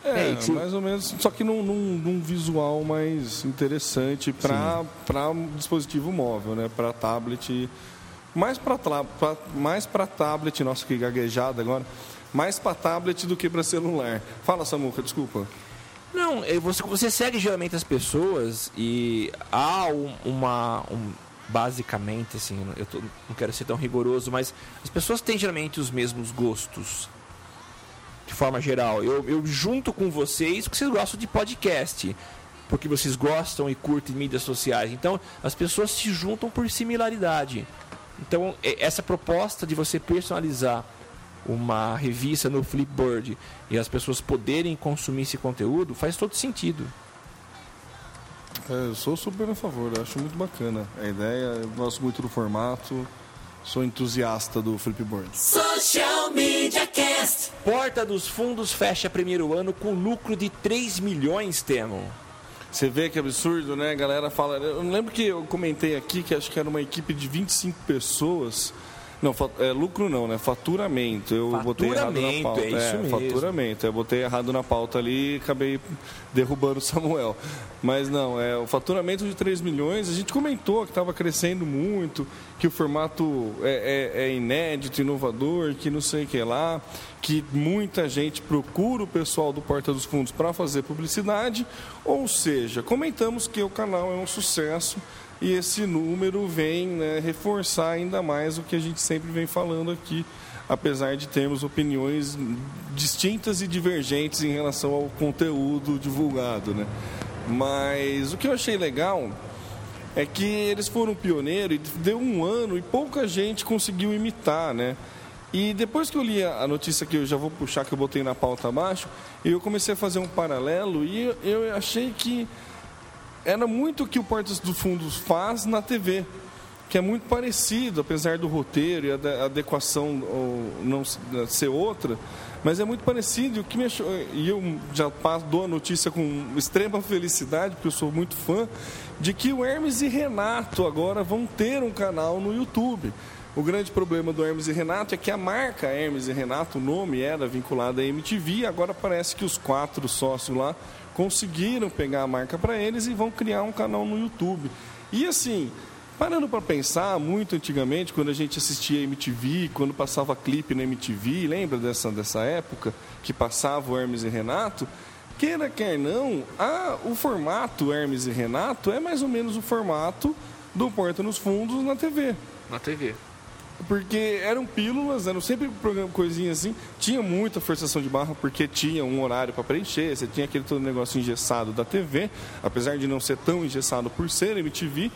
É, É, se- mais ou menos, só que num, num- num visual mais interessante para um dispositivo móvel, né? Para tablet, mais para mais para tablet, nossa que gaguejada agora, mais para tablet do que para celular. Fala Samuca, desculpa. Não, é, você, você segue geralmente as pessoas e há um- uma. um- basicamente, assim, eu tô- não quero ser tão rigoroso, mas as pessoas têm geralmente os mesmos gostos. De forma geral. Eu, eu junto com vocês porque vocês gostam de podcast. Porque vocês gostam e curtem mídias sociais. Então, as pessoas se juntam por similaridade. Então, e- essa proposta de você personalizar uma revista no Flipboard e as pessoas poderem consumir esse conteúdo faz todo sentido. É, eu sou super a favor, eu acho muito bacana a ideia, eu gosto muito do formato, sou entusiasta do Flipboard. Social Media Cast. Porta dos Fundos fecha primeiro ano com lucro de 3 milhões, Temo. Você vê que absurdo, né? A galera fala. Eu lembro que eu comentei aqui que acho que era uma equipe de 25 pessoas. Não, é, lucro não, né? Faturamento. Eu botei errado na Faturamento, pauta. é isso mesmo. Faturamento. Eu botei errado na pauta ali e acabei derrubando o Samuel. Mas não, é o faturamento de 3 milhões. A gente comentou que estava crescendo muito, que o formato é, é- é inédito, inovador, que não sei o que lá, que muita gente procura o pessoal do Porta dos Fundos para fazer publicidade. Ou seja, comentamos que o canal é um sucesso e esse número vem né, reforçar ainda mais o que a gente sempre vem falando aqui, apesar de termos opiniões distintas e divergentes em relação ao conteúdo divulgado. Né? Mas o que eu achei legal é que eles foram pioneiros e deu um ano e pouca gente conseguiu imitar, né? E depois que eu li a notícia que eu já vou puxar, que eu botei na pauta abaixo, eu comecei a fazer um paralelo e eu achei que era muito o que o Portas dos Fundos faz na TV, que é muito parecido, apesar do roteiro e a ade- adequação não ser outra, mas é muito parecido. E o que me achou, e eu já passo, dou a notícia com extrema felicidade, porque eu sou muito fã, de que o Hermes e Renato agora vão ter um canal no YouTube. O grande problema do Hermes e Renato é que a marca Hermes e Renato, o nome era vinculado à MTV, agora parece que os quatro sócios lá conseguiram pegar a marca para eles e vão criar um canal no YouTube. E assim, parando para pensar, muito antigamente, quando a gente assistia MTV, quando passava clipe na MTV, lembra dessa, dessa época que passava o Hermes e Renato? Queira, quer não, a, o formato Hermes e Renato é mais ou menos o formato do Porta nos Fundos na TV. Na TV. Porque eram pílulas, eram sempre coisinhas assim. Tinha muita forçação de barra, porque tinha um horário para preencher. Você tinha aquele todo negócio engessado da TV, apesar de não ser tão engessado por ser MTV.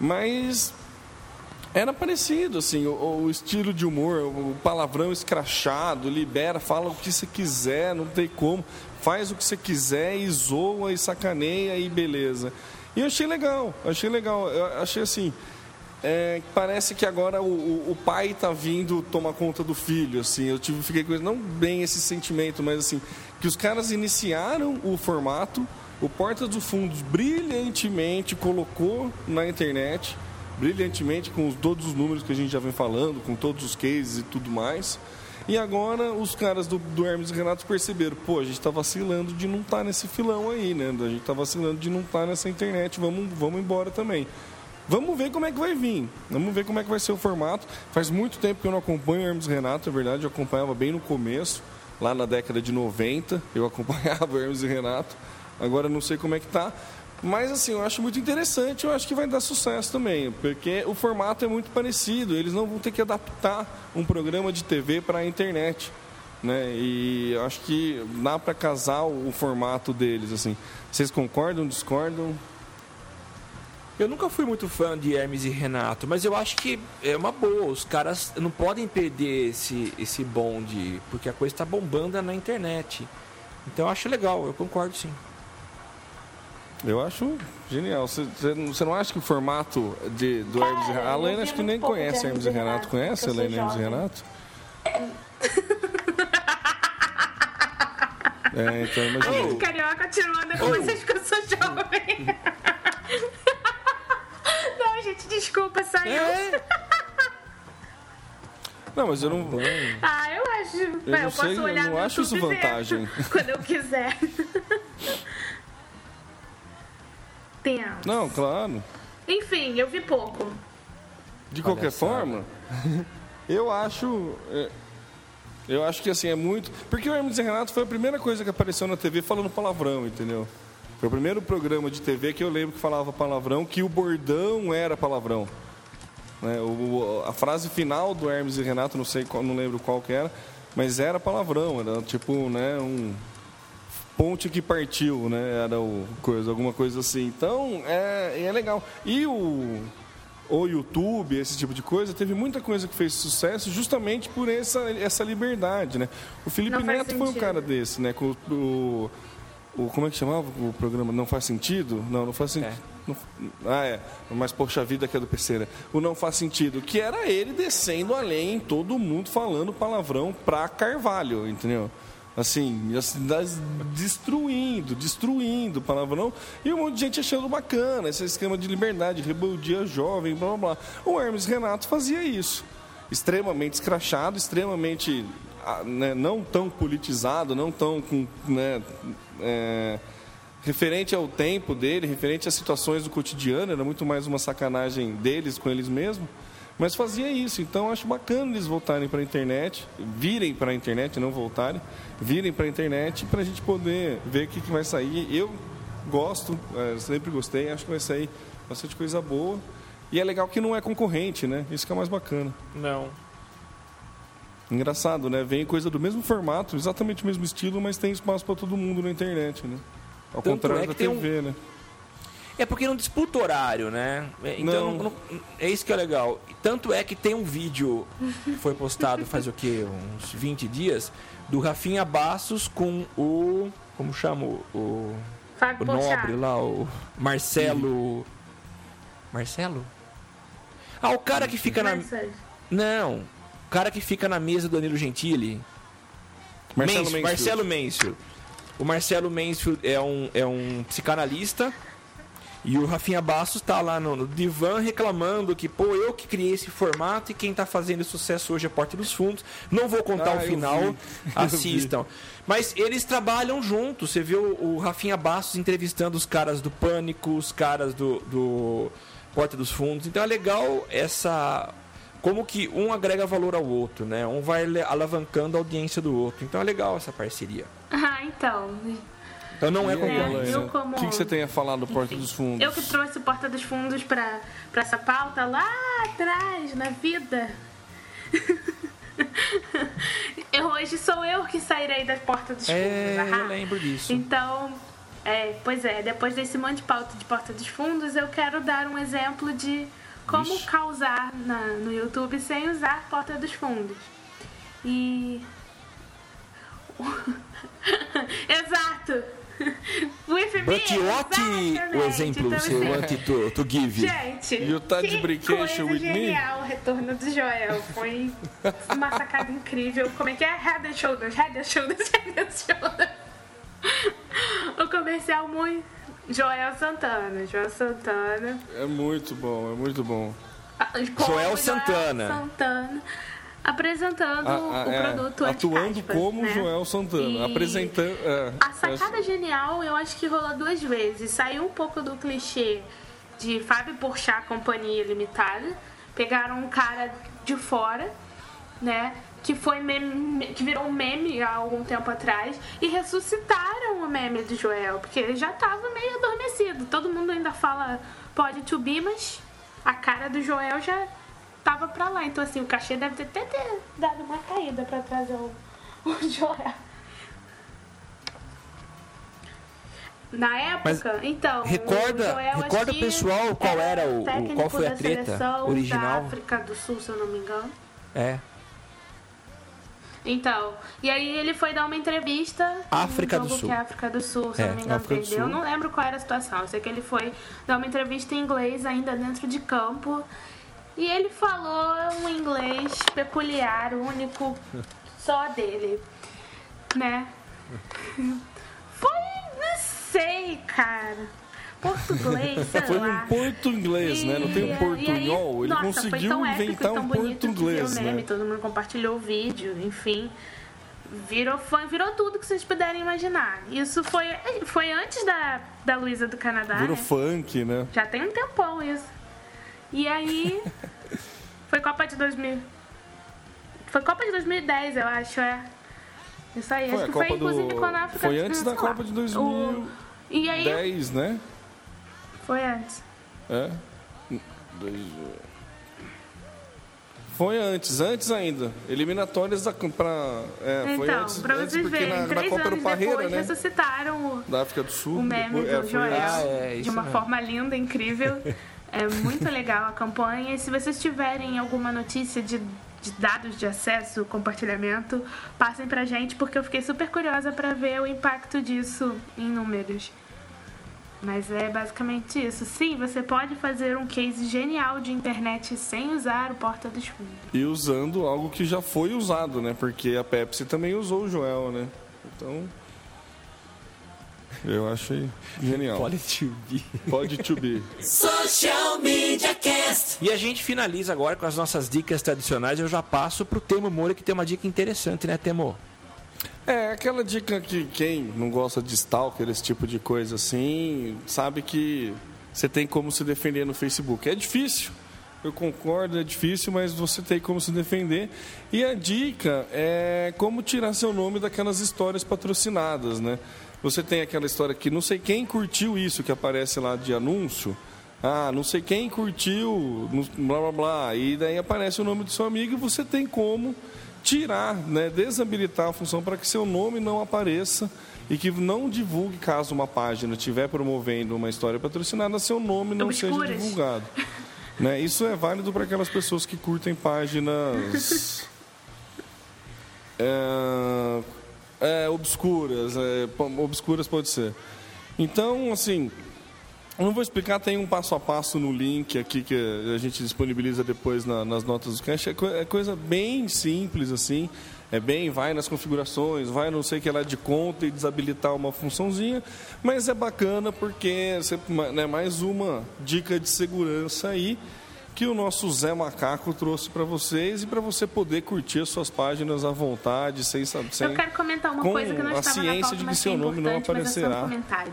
Mas era parecido, assim, o, o, estilo de humor, o palavrão escrachado, libera, fala o que você quiser, não tem como. Faz o que você quiser e zoa e sacaneia e beleza. E eu achei legal, achei legal. Eu achei assim, é, parece que agora o, o, o pai está vindo tomar conta do filho, assim. Eu tive, fiquei com não bem esse sentimento, mas assim, que os caras iniciaram o formato, o Porta dos Fundos brilhantemente colocou na internet, brilhantemente com os, todos os números que a gente já vem falando, com todos os cases e tudo mais. E agora os caras do, do Hermes e Renato perceberam, pô, a gente está vacilando de não estar tá nesse filão aí, né? A gente está vacilando de não estar tá nessa internet, vamos, vamos embora também. Vamos ver como é que vai vir. Vamos ver como é que vai ser o formato. Faz muito tempo que eu não acompanho o Hermes Renato, é verdade. Eu acompanhava bem no começo, lá na década de 90. Eu acompanhava o Hermes e Renato. Agora não sei como é que tá. Mas assim, eu acho muito interessante, eu acho que vai dar sucesso também, porque o formato é muito parecido, eles não vão ter que adaptar um programa de TV para a internet. Né? E acho que dá para casar o formato deles assim. Vocês concordam, discordam? Eu nunca fui muito fã de Hermes e Renato, mas eu acho que é uma boa. Os caras não podem perder esse, esse bonde, porque a coisa está bombando na internet. Então eu acho legal, eu concordo sim. Eu acho genial. Você, não acha que o formato de, do Cara, Hermes e Renato. A Helena acho que nem conhece Hermes e Renato. Renato. Conhece a Helena Hermes e Renato? É, então imagina. Carioca tirando com vocês que eu sou jovem. gente, desculpa, saiu. É. Não, mas eu não. Ah, eu acho. Eu, eu posso sei, olhar eu não acho isso vantagem. Quando eu quiser. Tem. Não, claro. Enfim, eu vi pouco. De qualquer forma, eu acho. É, eu acho que assim é muito. Porque o Hermes e Renato foi a primeira coisa que apareceu na TV falando palavrão, entendeu? Foi o primeiro programa de TV que eu lembro que falava palavrão, que o bordão era palavrão. Né? O, a frase final do Hermes e Renato, não sei, não lembro qual que era, mas era palavrão, era tipo, né, um ponte que partiu, né? Era o coisa, alguma coisa assim. Então, é, é legal. E o o YouTube, esse tipo de coisa, teve muita coisa que fez sucesso justamente por essa, essa liberdade, né? O Felipe Neto foi um cara desse, né? Com o, o, como é que chamava o programa? Não faz sentido? Não, não faz sentido. É. ah, é. Mas Poxa Vida que é do né? O Não Faz Sentido, que era ele descendo além, todo mundo falando palavrão pra Carvalho, entendeu? Assim, assim destruindo, destruindo palavrão. E um monte de gente achando bacana, esse esquema de liberdade, rebeldia jovem, blá blá blá. O Hermes Renato fazia isso. Extremamente escrachado, extremamente né, não tão politizado, não tão com, né, é, referente ao tempo dele, referente às situações do cotidiano, era muito mais uma sacanagem deles com eles mesmos, mas fazia isso. Então acho bacana eles voltarem para a internet, virem para a internet, não voltarem, virem para a internet para a gente poder ver o que, que vai sair. Eu gosto, é, sempre gostei, acho que vai sair bastante coisa boa. E é legal que não é concorrente, né? Isso que é mais bacana. Não. Engraçado, né? Vem coisa do mesmo formato, exatamente o mesmo estilo, mas tem espaço para todo mundo na internet, né? Ao Tanto contrário é da TV, um... né? É porque não disputa horário, né? É, então, não. Não, é isso que é legal. Tanto é que tem um vídeo que foi postado faz o quê? Uns 20 dias, do Rafinha Bassos com o. Como chama? O, o nobre lá, o Marcelo. Marcelo? Ah, o cara que fica na. Não, cara que fica na mesa do Danilo Gentili. Marcelo Mansfield. Marcelo Mansfield. O Marcelo Mansfield é um, é um psicanalista E o Rafinha Bastos tá lá no, no divã reclamando que, pô, eu que criei esse formato e quem tá fazendo sucesso hoje é Porta dos Fundos. Não vou contar Ah, o final, assistam. Mas eles trabalham juntos. Você viu o Rafinha Bastos entrevistando os caras do Pânico, os caras do, do Porta dos Fundos. Então é legal essa. Como que um agrega valor ao outro, né? Um vai alavancando a audiência do outro. Então é legal essa parceria. Ah, então. Então não é Helena, como- O que, que você tem a falar do Porta dos Fundos? Eu que trouxe o Porta dos Fundos pra, pra essa pauta lá atrás, na vida. eu, hoje sou eu que sairei da Porta dos É, Fundos. ahá. eu lembro disso. Então, é, pois é, depois desse monte de pauta de Porta dos Fundos, eu quero dar um exemplo de como Vixe. causar na, no YouTube sem usar Porta dos Fundos. E. Exato! With me, But what o exemplo Então, você assim, want to, to give? Gente, You touch que brincation with me? genial o retorno do Joel. Foi uma sacada incrível. Como é que é? Head and shoulders, head and shoulders, head and shoulders. O comercial muito... Joel Santana, Joel Santana. É muito bom, é muito bom. Ah, com Joel Santana. Santana apresentando A- a- o é, produto atuando como né? Joel Santana, E- apresentando. é, A sacada genial, eu acho que rolou duas vezes. Saiu um pouco do clichê de Fábio Porchat Companhia Limitada. Pegaram um cara de fora, né? Que foi meme, que virou um meme há algum tempo atrás e ressuscitaram o meme do Joel, porque ele já tava meio adormecido. Todo mundo ainda fala pode to be, mas a cara do Joel já tava pra lá. Então assim, o cachê deve ter até ter dado uma caída pra trazer o, o Joel. Na época, então. recorda- o Joel, recorda, pessoal, qual era o- o- qual foi a treta original? Da África do Sul, se eu não me engano. É. Então, e aí ele foi dar uma entrevista África do Sul. que é África do Sul, se É, eu não me engano, África perdeu. Eu não lembro qual era a situação. Eu sei que ele foi dar uma entrevista em inglês ainda dentro de campo. E ele falou um inglês peculiar, único, só dele. Né? Foi, não sei, cara. Português, sei Foi lá. um porto inglês, né? Não tem um E- portunhol. e aí, Ele nossa, foi conseguiu tão épico, inventar tão um porto inglês, meme, né? Todo mundo compartilhou o vídeo, enfim. Virou fã, virou tudo que vocês puderem imaginar. Isso foi, foi antes da, da Luísa do Canadá. Virou né? funk, né? Já tem um tempão isso. E aí. foi Copa de 2000. Foi Copa de 2010, eu acho, é. Isso aí, Foi acho que Copa foi inclusive do- quando a África foi antes da Copa de o- 2010. E aí, 10, né? Foi antes. É. Dois- Foi antes, antes ainda. Eliminatórias da pra, é, foi então, antes, pra antes porque verem, na, na três Copa era o anos Parreira, depois né? ressuscitaram o, Da África do Sul. o meme depois- é, do foi Joel. Ah, é, de uma mesmo. forma linda, incrível. É muito legal a campanha. E se vocês tiverem alguma notícia de, de dados de acesso, compartilhamento, passem pra gente, porque eu fiquei super curiosa pra ver o impacto disso em números. Mas é basicamente isso. Sim, você pode fazer um case genial de internet sem usar o Porta dos Fundos. E usando algo que já foi usado, né? Porque a Pepsi também usou o Joel, né? Então. Eu achei genial. Pode to be. Pode to be. Social Media Cast. E a gente finaliza agora com as nossas dicas tradicionais. Eu já passo pro Temo Moura, que tem uma dica interessante, né, Temo? É, aquela dica que quem não gosta de stalker, esse tipo de coisa assim, sabe que você tem como se defender no Facebook. É difícil, eu concordo, é difícil, mas você tem como se defender. E a dica é como tirar seu nome daquelas histórias patrocinadas, né? Você tem aquela história que não sei quem curtiu isso que aparece lá de anúncio. Ah, não sei quem curtiu, blá blá blá. E daí aparece o nome do seu amigo e você tem como tirar, né, desabilitar a função para que seu nome não apareça e que não divulgue caso uma página estiver promovendo uma história patrocinada, seu nome não seja Obscuras. divulgado. Né? Isso é válido para aquelas pessoas que curtem páginas é, é, obscuras, é, obscuras pode ser. Então, assim, Eu não vou explicar, tem um passo a passo no link aqui que a gente disponibiliza depois na- nas notas do cache. É, co- é coisa bem simples assim. É bem, vai nas configurações, vai não sei o que lá de conta e desabilitar uma funçãozinha, mas é bacana porque você, né, mais uma dica de segurança aí que o nosso Zé Macaco trouxe para vocês e para você poder curtir as suas páginas à vontade, sem saber. Eu quero comentar uma coisa que não a estava na ciência pauta, de que mas seu é nome não mas é só um aparecerá comentário.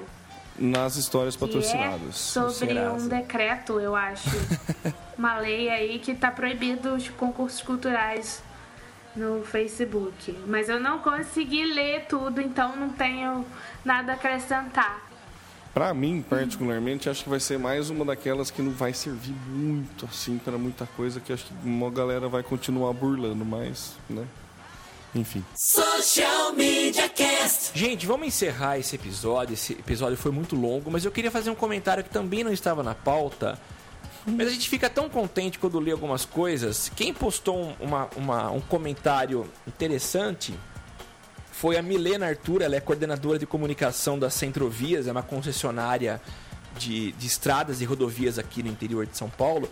Nas histórias Que é patrocinadas. sobre Serasa. um decreto, eu acho. uma lei aí que está proibido os concursos culturais no Facebook. Mas eu não consegui ler tudo, então não tenho nada a acrescentar. Pra mim, particularmente, acho que vai ser mais uma daquelas que não vai servir muito assim para muita coisa que acho que uma galera vai continuar burlando, mas, né? Enfim. Social Media Cast. Gente, vamos encerrar esse episódio. Esse episódio foi muito longo, mas eu queria fazer um comentário que também não estava na pauta. Mas a gente fica tão contente quando lê algumas coisas. Quem postou um, uma- uma- um comentário interessante foi a Milena Arthur, ela é coordenadora de comunicação da Centrovias, é uma concessionária de, de estradas e rodovias aqui no interior de São Paulo.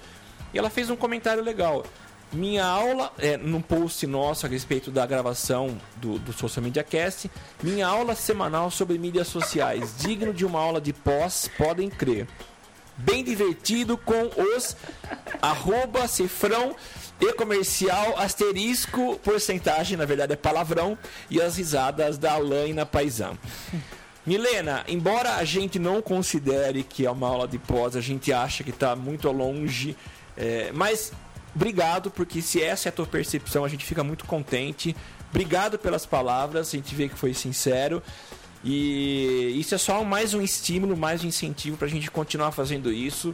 E ela fez um comentário legal. Minha aula, é, num post nosso a respeito da gravação do, do Social Media Cast, minha aula semanal sobre mídias sociais, digno de uma aula de pós, podem crer. Bem divertido com os arroba cifrão e comercial asterisco porcentagem, na verdade é palavrão, e as risadas da Alaina Paisan. Milena, embora a gente não considere que é uma aula de pós, a gente acha que está muito longe, é, mas obrigado, porque se essa é a tua percepção, a gente fica muito contente. Obrigado pelas palavras, a gente vê que foi sincero. E isso é só mais um estímulo, mais um incentivo para a gente continuar fazendo isso.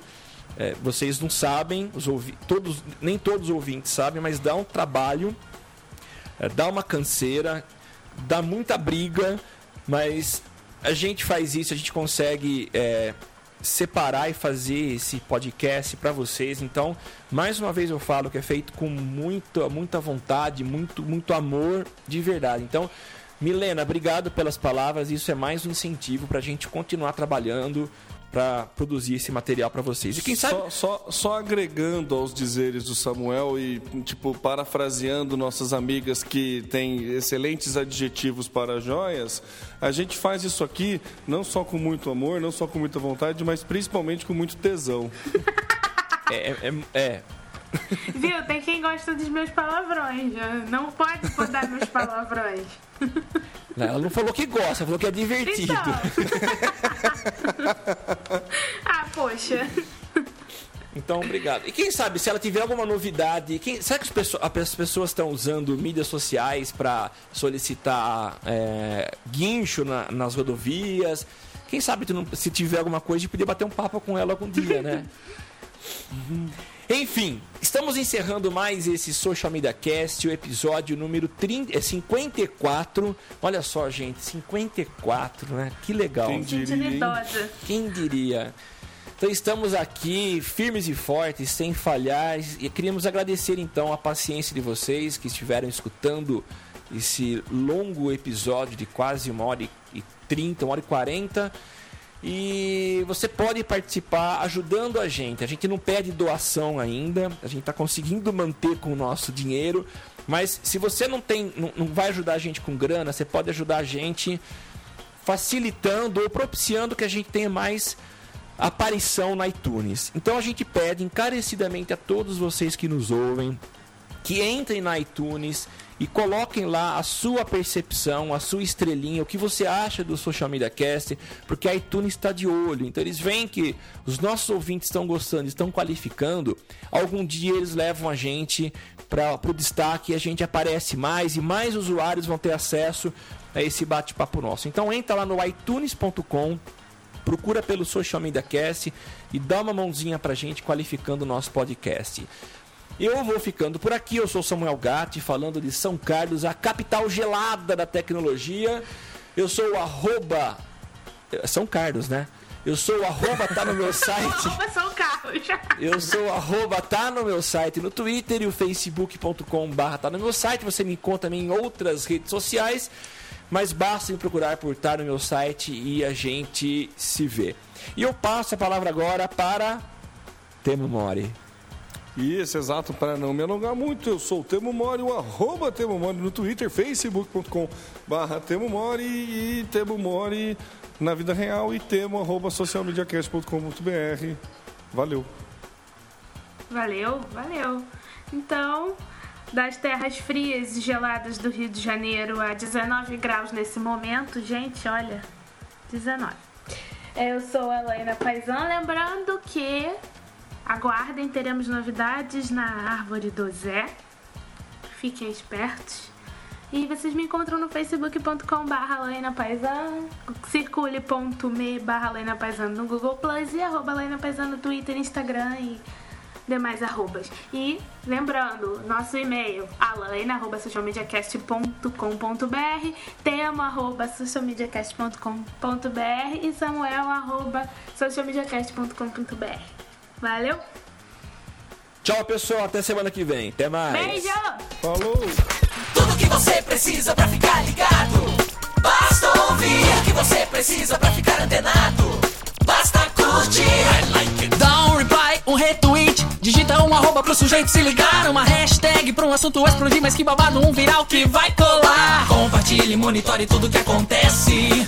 É, vocês não sabem, os todos, nem todos os ouvintes sabem, mas dá um trabalho, é, dá uma canseira, dá muita briga, mas a gente faz isso, a gente consegue é, separar e fazer esse podcast para vocês. Então, mais uma vez eu falo que é feito com muita, muita vontade, muito, muito amor de verdade. Então, Milena, obrigado pelas palavras. Isso é mais um incentivo para a gente continuar trabalhando para produzir esse material para vocês. E quem sabe Só, só, só agregando aos dizeres do Samuel e, tipo, parafraseando nossas amigas que têm excelentes adjetivos para joias, a gente faz isso aqui não só com muito amor, não só com muita vontade, mas principalmente com muito tesão. é, é- é- Viu? Tem quem gosta dos meus palavrões. já. Não pode podar meus palavrões. ela não falou que gosta, falou que é divertido. Então. ah, poxa. Então, obrigado. E quem sabe, se ela tiver alguma novidade, quem, será que as pessoas, as pessoas estão usando mídias sociais para solicitar é, guincho na- nas rodovias? Quem sabe tu não- se tiver alguma coisa, de poder bater um papo com ela algum dia, né? Enfim, estamos encerrando mais esse Social Media Cast, o episódio número 30, é 54. Olha só, gente, 54, né? Que legal. Quem Gente diria. Quem diria? Então estamos aqui firmes e fortes, sem falhar, e queríamos agradecer então a paciência de vocês que estiveram escutando esse longo episódio de quase uma hora e trinta, uma hora e quarenta. E você pode participar ajudando a gente. A gente não pede doação ainda, a gente está conseguindo manter com o nosso dinheiro. Mas se você não tem, não, não vai ajudar a gente com grana, você pode ajudar a gente facilitando ou propiciando que a gente tenha mais aparição na iTunes. Então a gente pede encarecidamente a todos vocês que nos ouvem que entrem na iTunes e coloquem lá a sua percepção, a sua estrelinha, o que você acha do Social Media Cast, porque a iTunes está de olho. Então eles veem que os nossos ouvintes estão gostando, estão qualificando. Algum dia eles levam a gente para o destaque e a gente aparece mais e mais usuários vão ter acesso a esse bate-papo nosso. Então entra lá no itunes.com procura pelo Social Media Cast e dá uma mãozinha pra gente qualificando o nosso podcast. Eu vou ficando por aqui, eu sou Samuel Gatti, falando de São Carlos, a capital gelada da tecnologia. Eu sou o arroba... é São Carlos, né? Eu sou o arroba, tá no meu site. Arroba São Carlos. Eu sou o arroba, tá no meu site no Twitter e o facebook.com barra tá no meu site. Você me encontra também em outras redes sociais, mas basta me procurar por tá no meu site e a gente se vê. E eu passo a palavra agora para Temo Mori. Isso, exato, para não me alongar muito, eu sou o Temo Mori, o arroba Temo Mori no Twitter, facebook.com barra Temo Mori e Temo Mori na vida real e temo arroba socialmediacast.com.br. Valeu. Valeu, valeu. Então, das terras frias e geladas do Rio de Janeiro a 19 graus nesse momento, gente, olha, 19. Eu sou a Laina Paisan, lembrando que aguardem, teremos novidades na Árvore do Zé. Fiquem espertos. E vocês me encontram no facebook.com barra circule.me barra no Google Plus e arroba no Twitter, Instagram e demais arrobas. E lembrando, nosso e-mail, alaina.socialmediacast.com.br, tema arroba socialmediacast.com.br e samuel arroba socialmediacast.com.br. Valeu? Tchau, pessoal. Até semana que vem. Até mais. Beijo! Falou! Tudo que você precisa pra ficar ligado. Basta ouvir o que você precisa pra ficar antenado. Basta curtir. I like it. Dá um reply, um retweet. Digita um arroba pro sujeito se ligar. Uma hashtag pra um assunto explodir. Mas que babado, um viral que vai colar. Compartilhe, monitore tudo que acontece.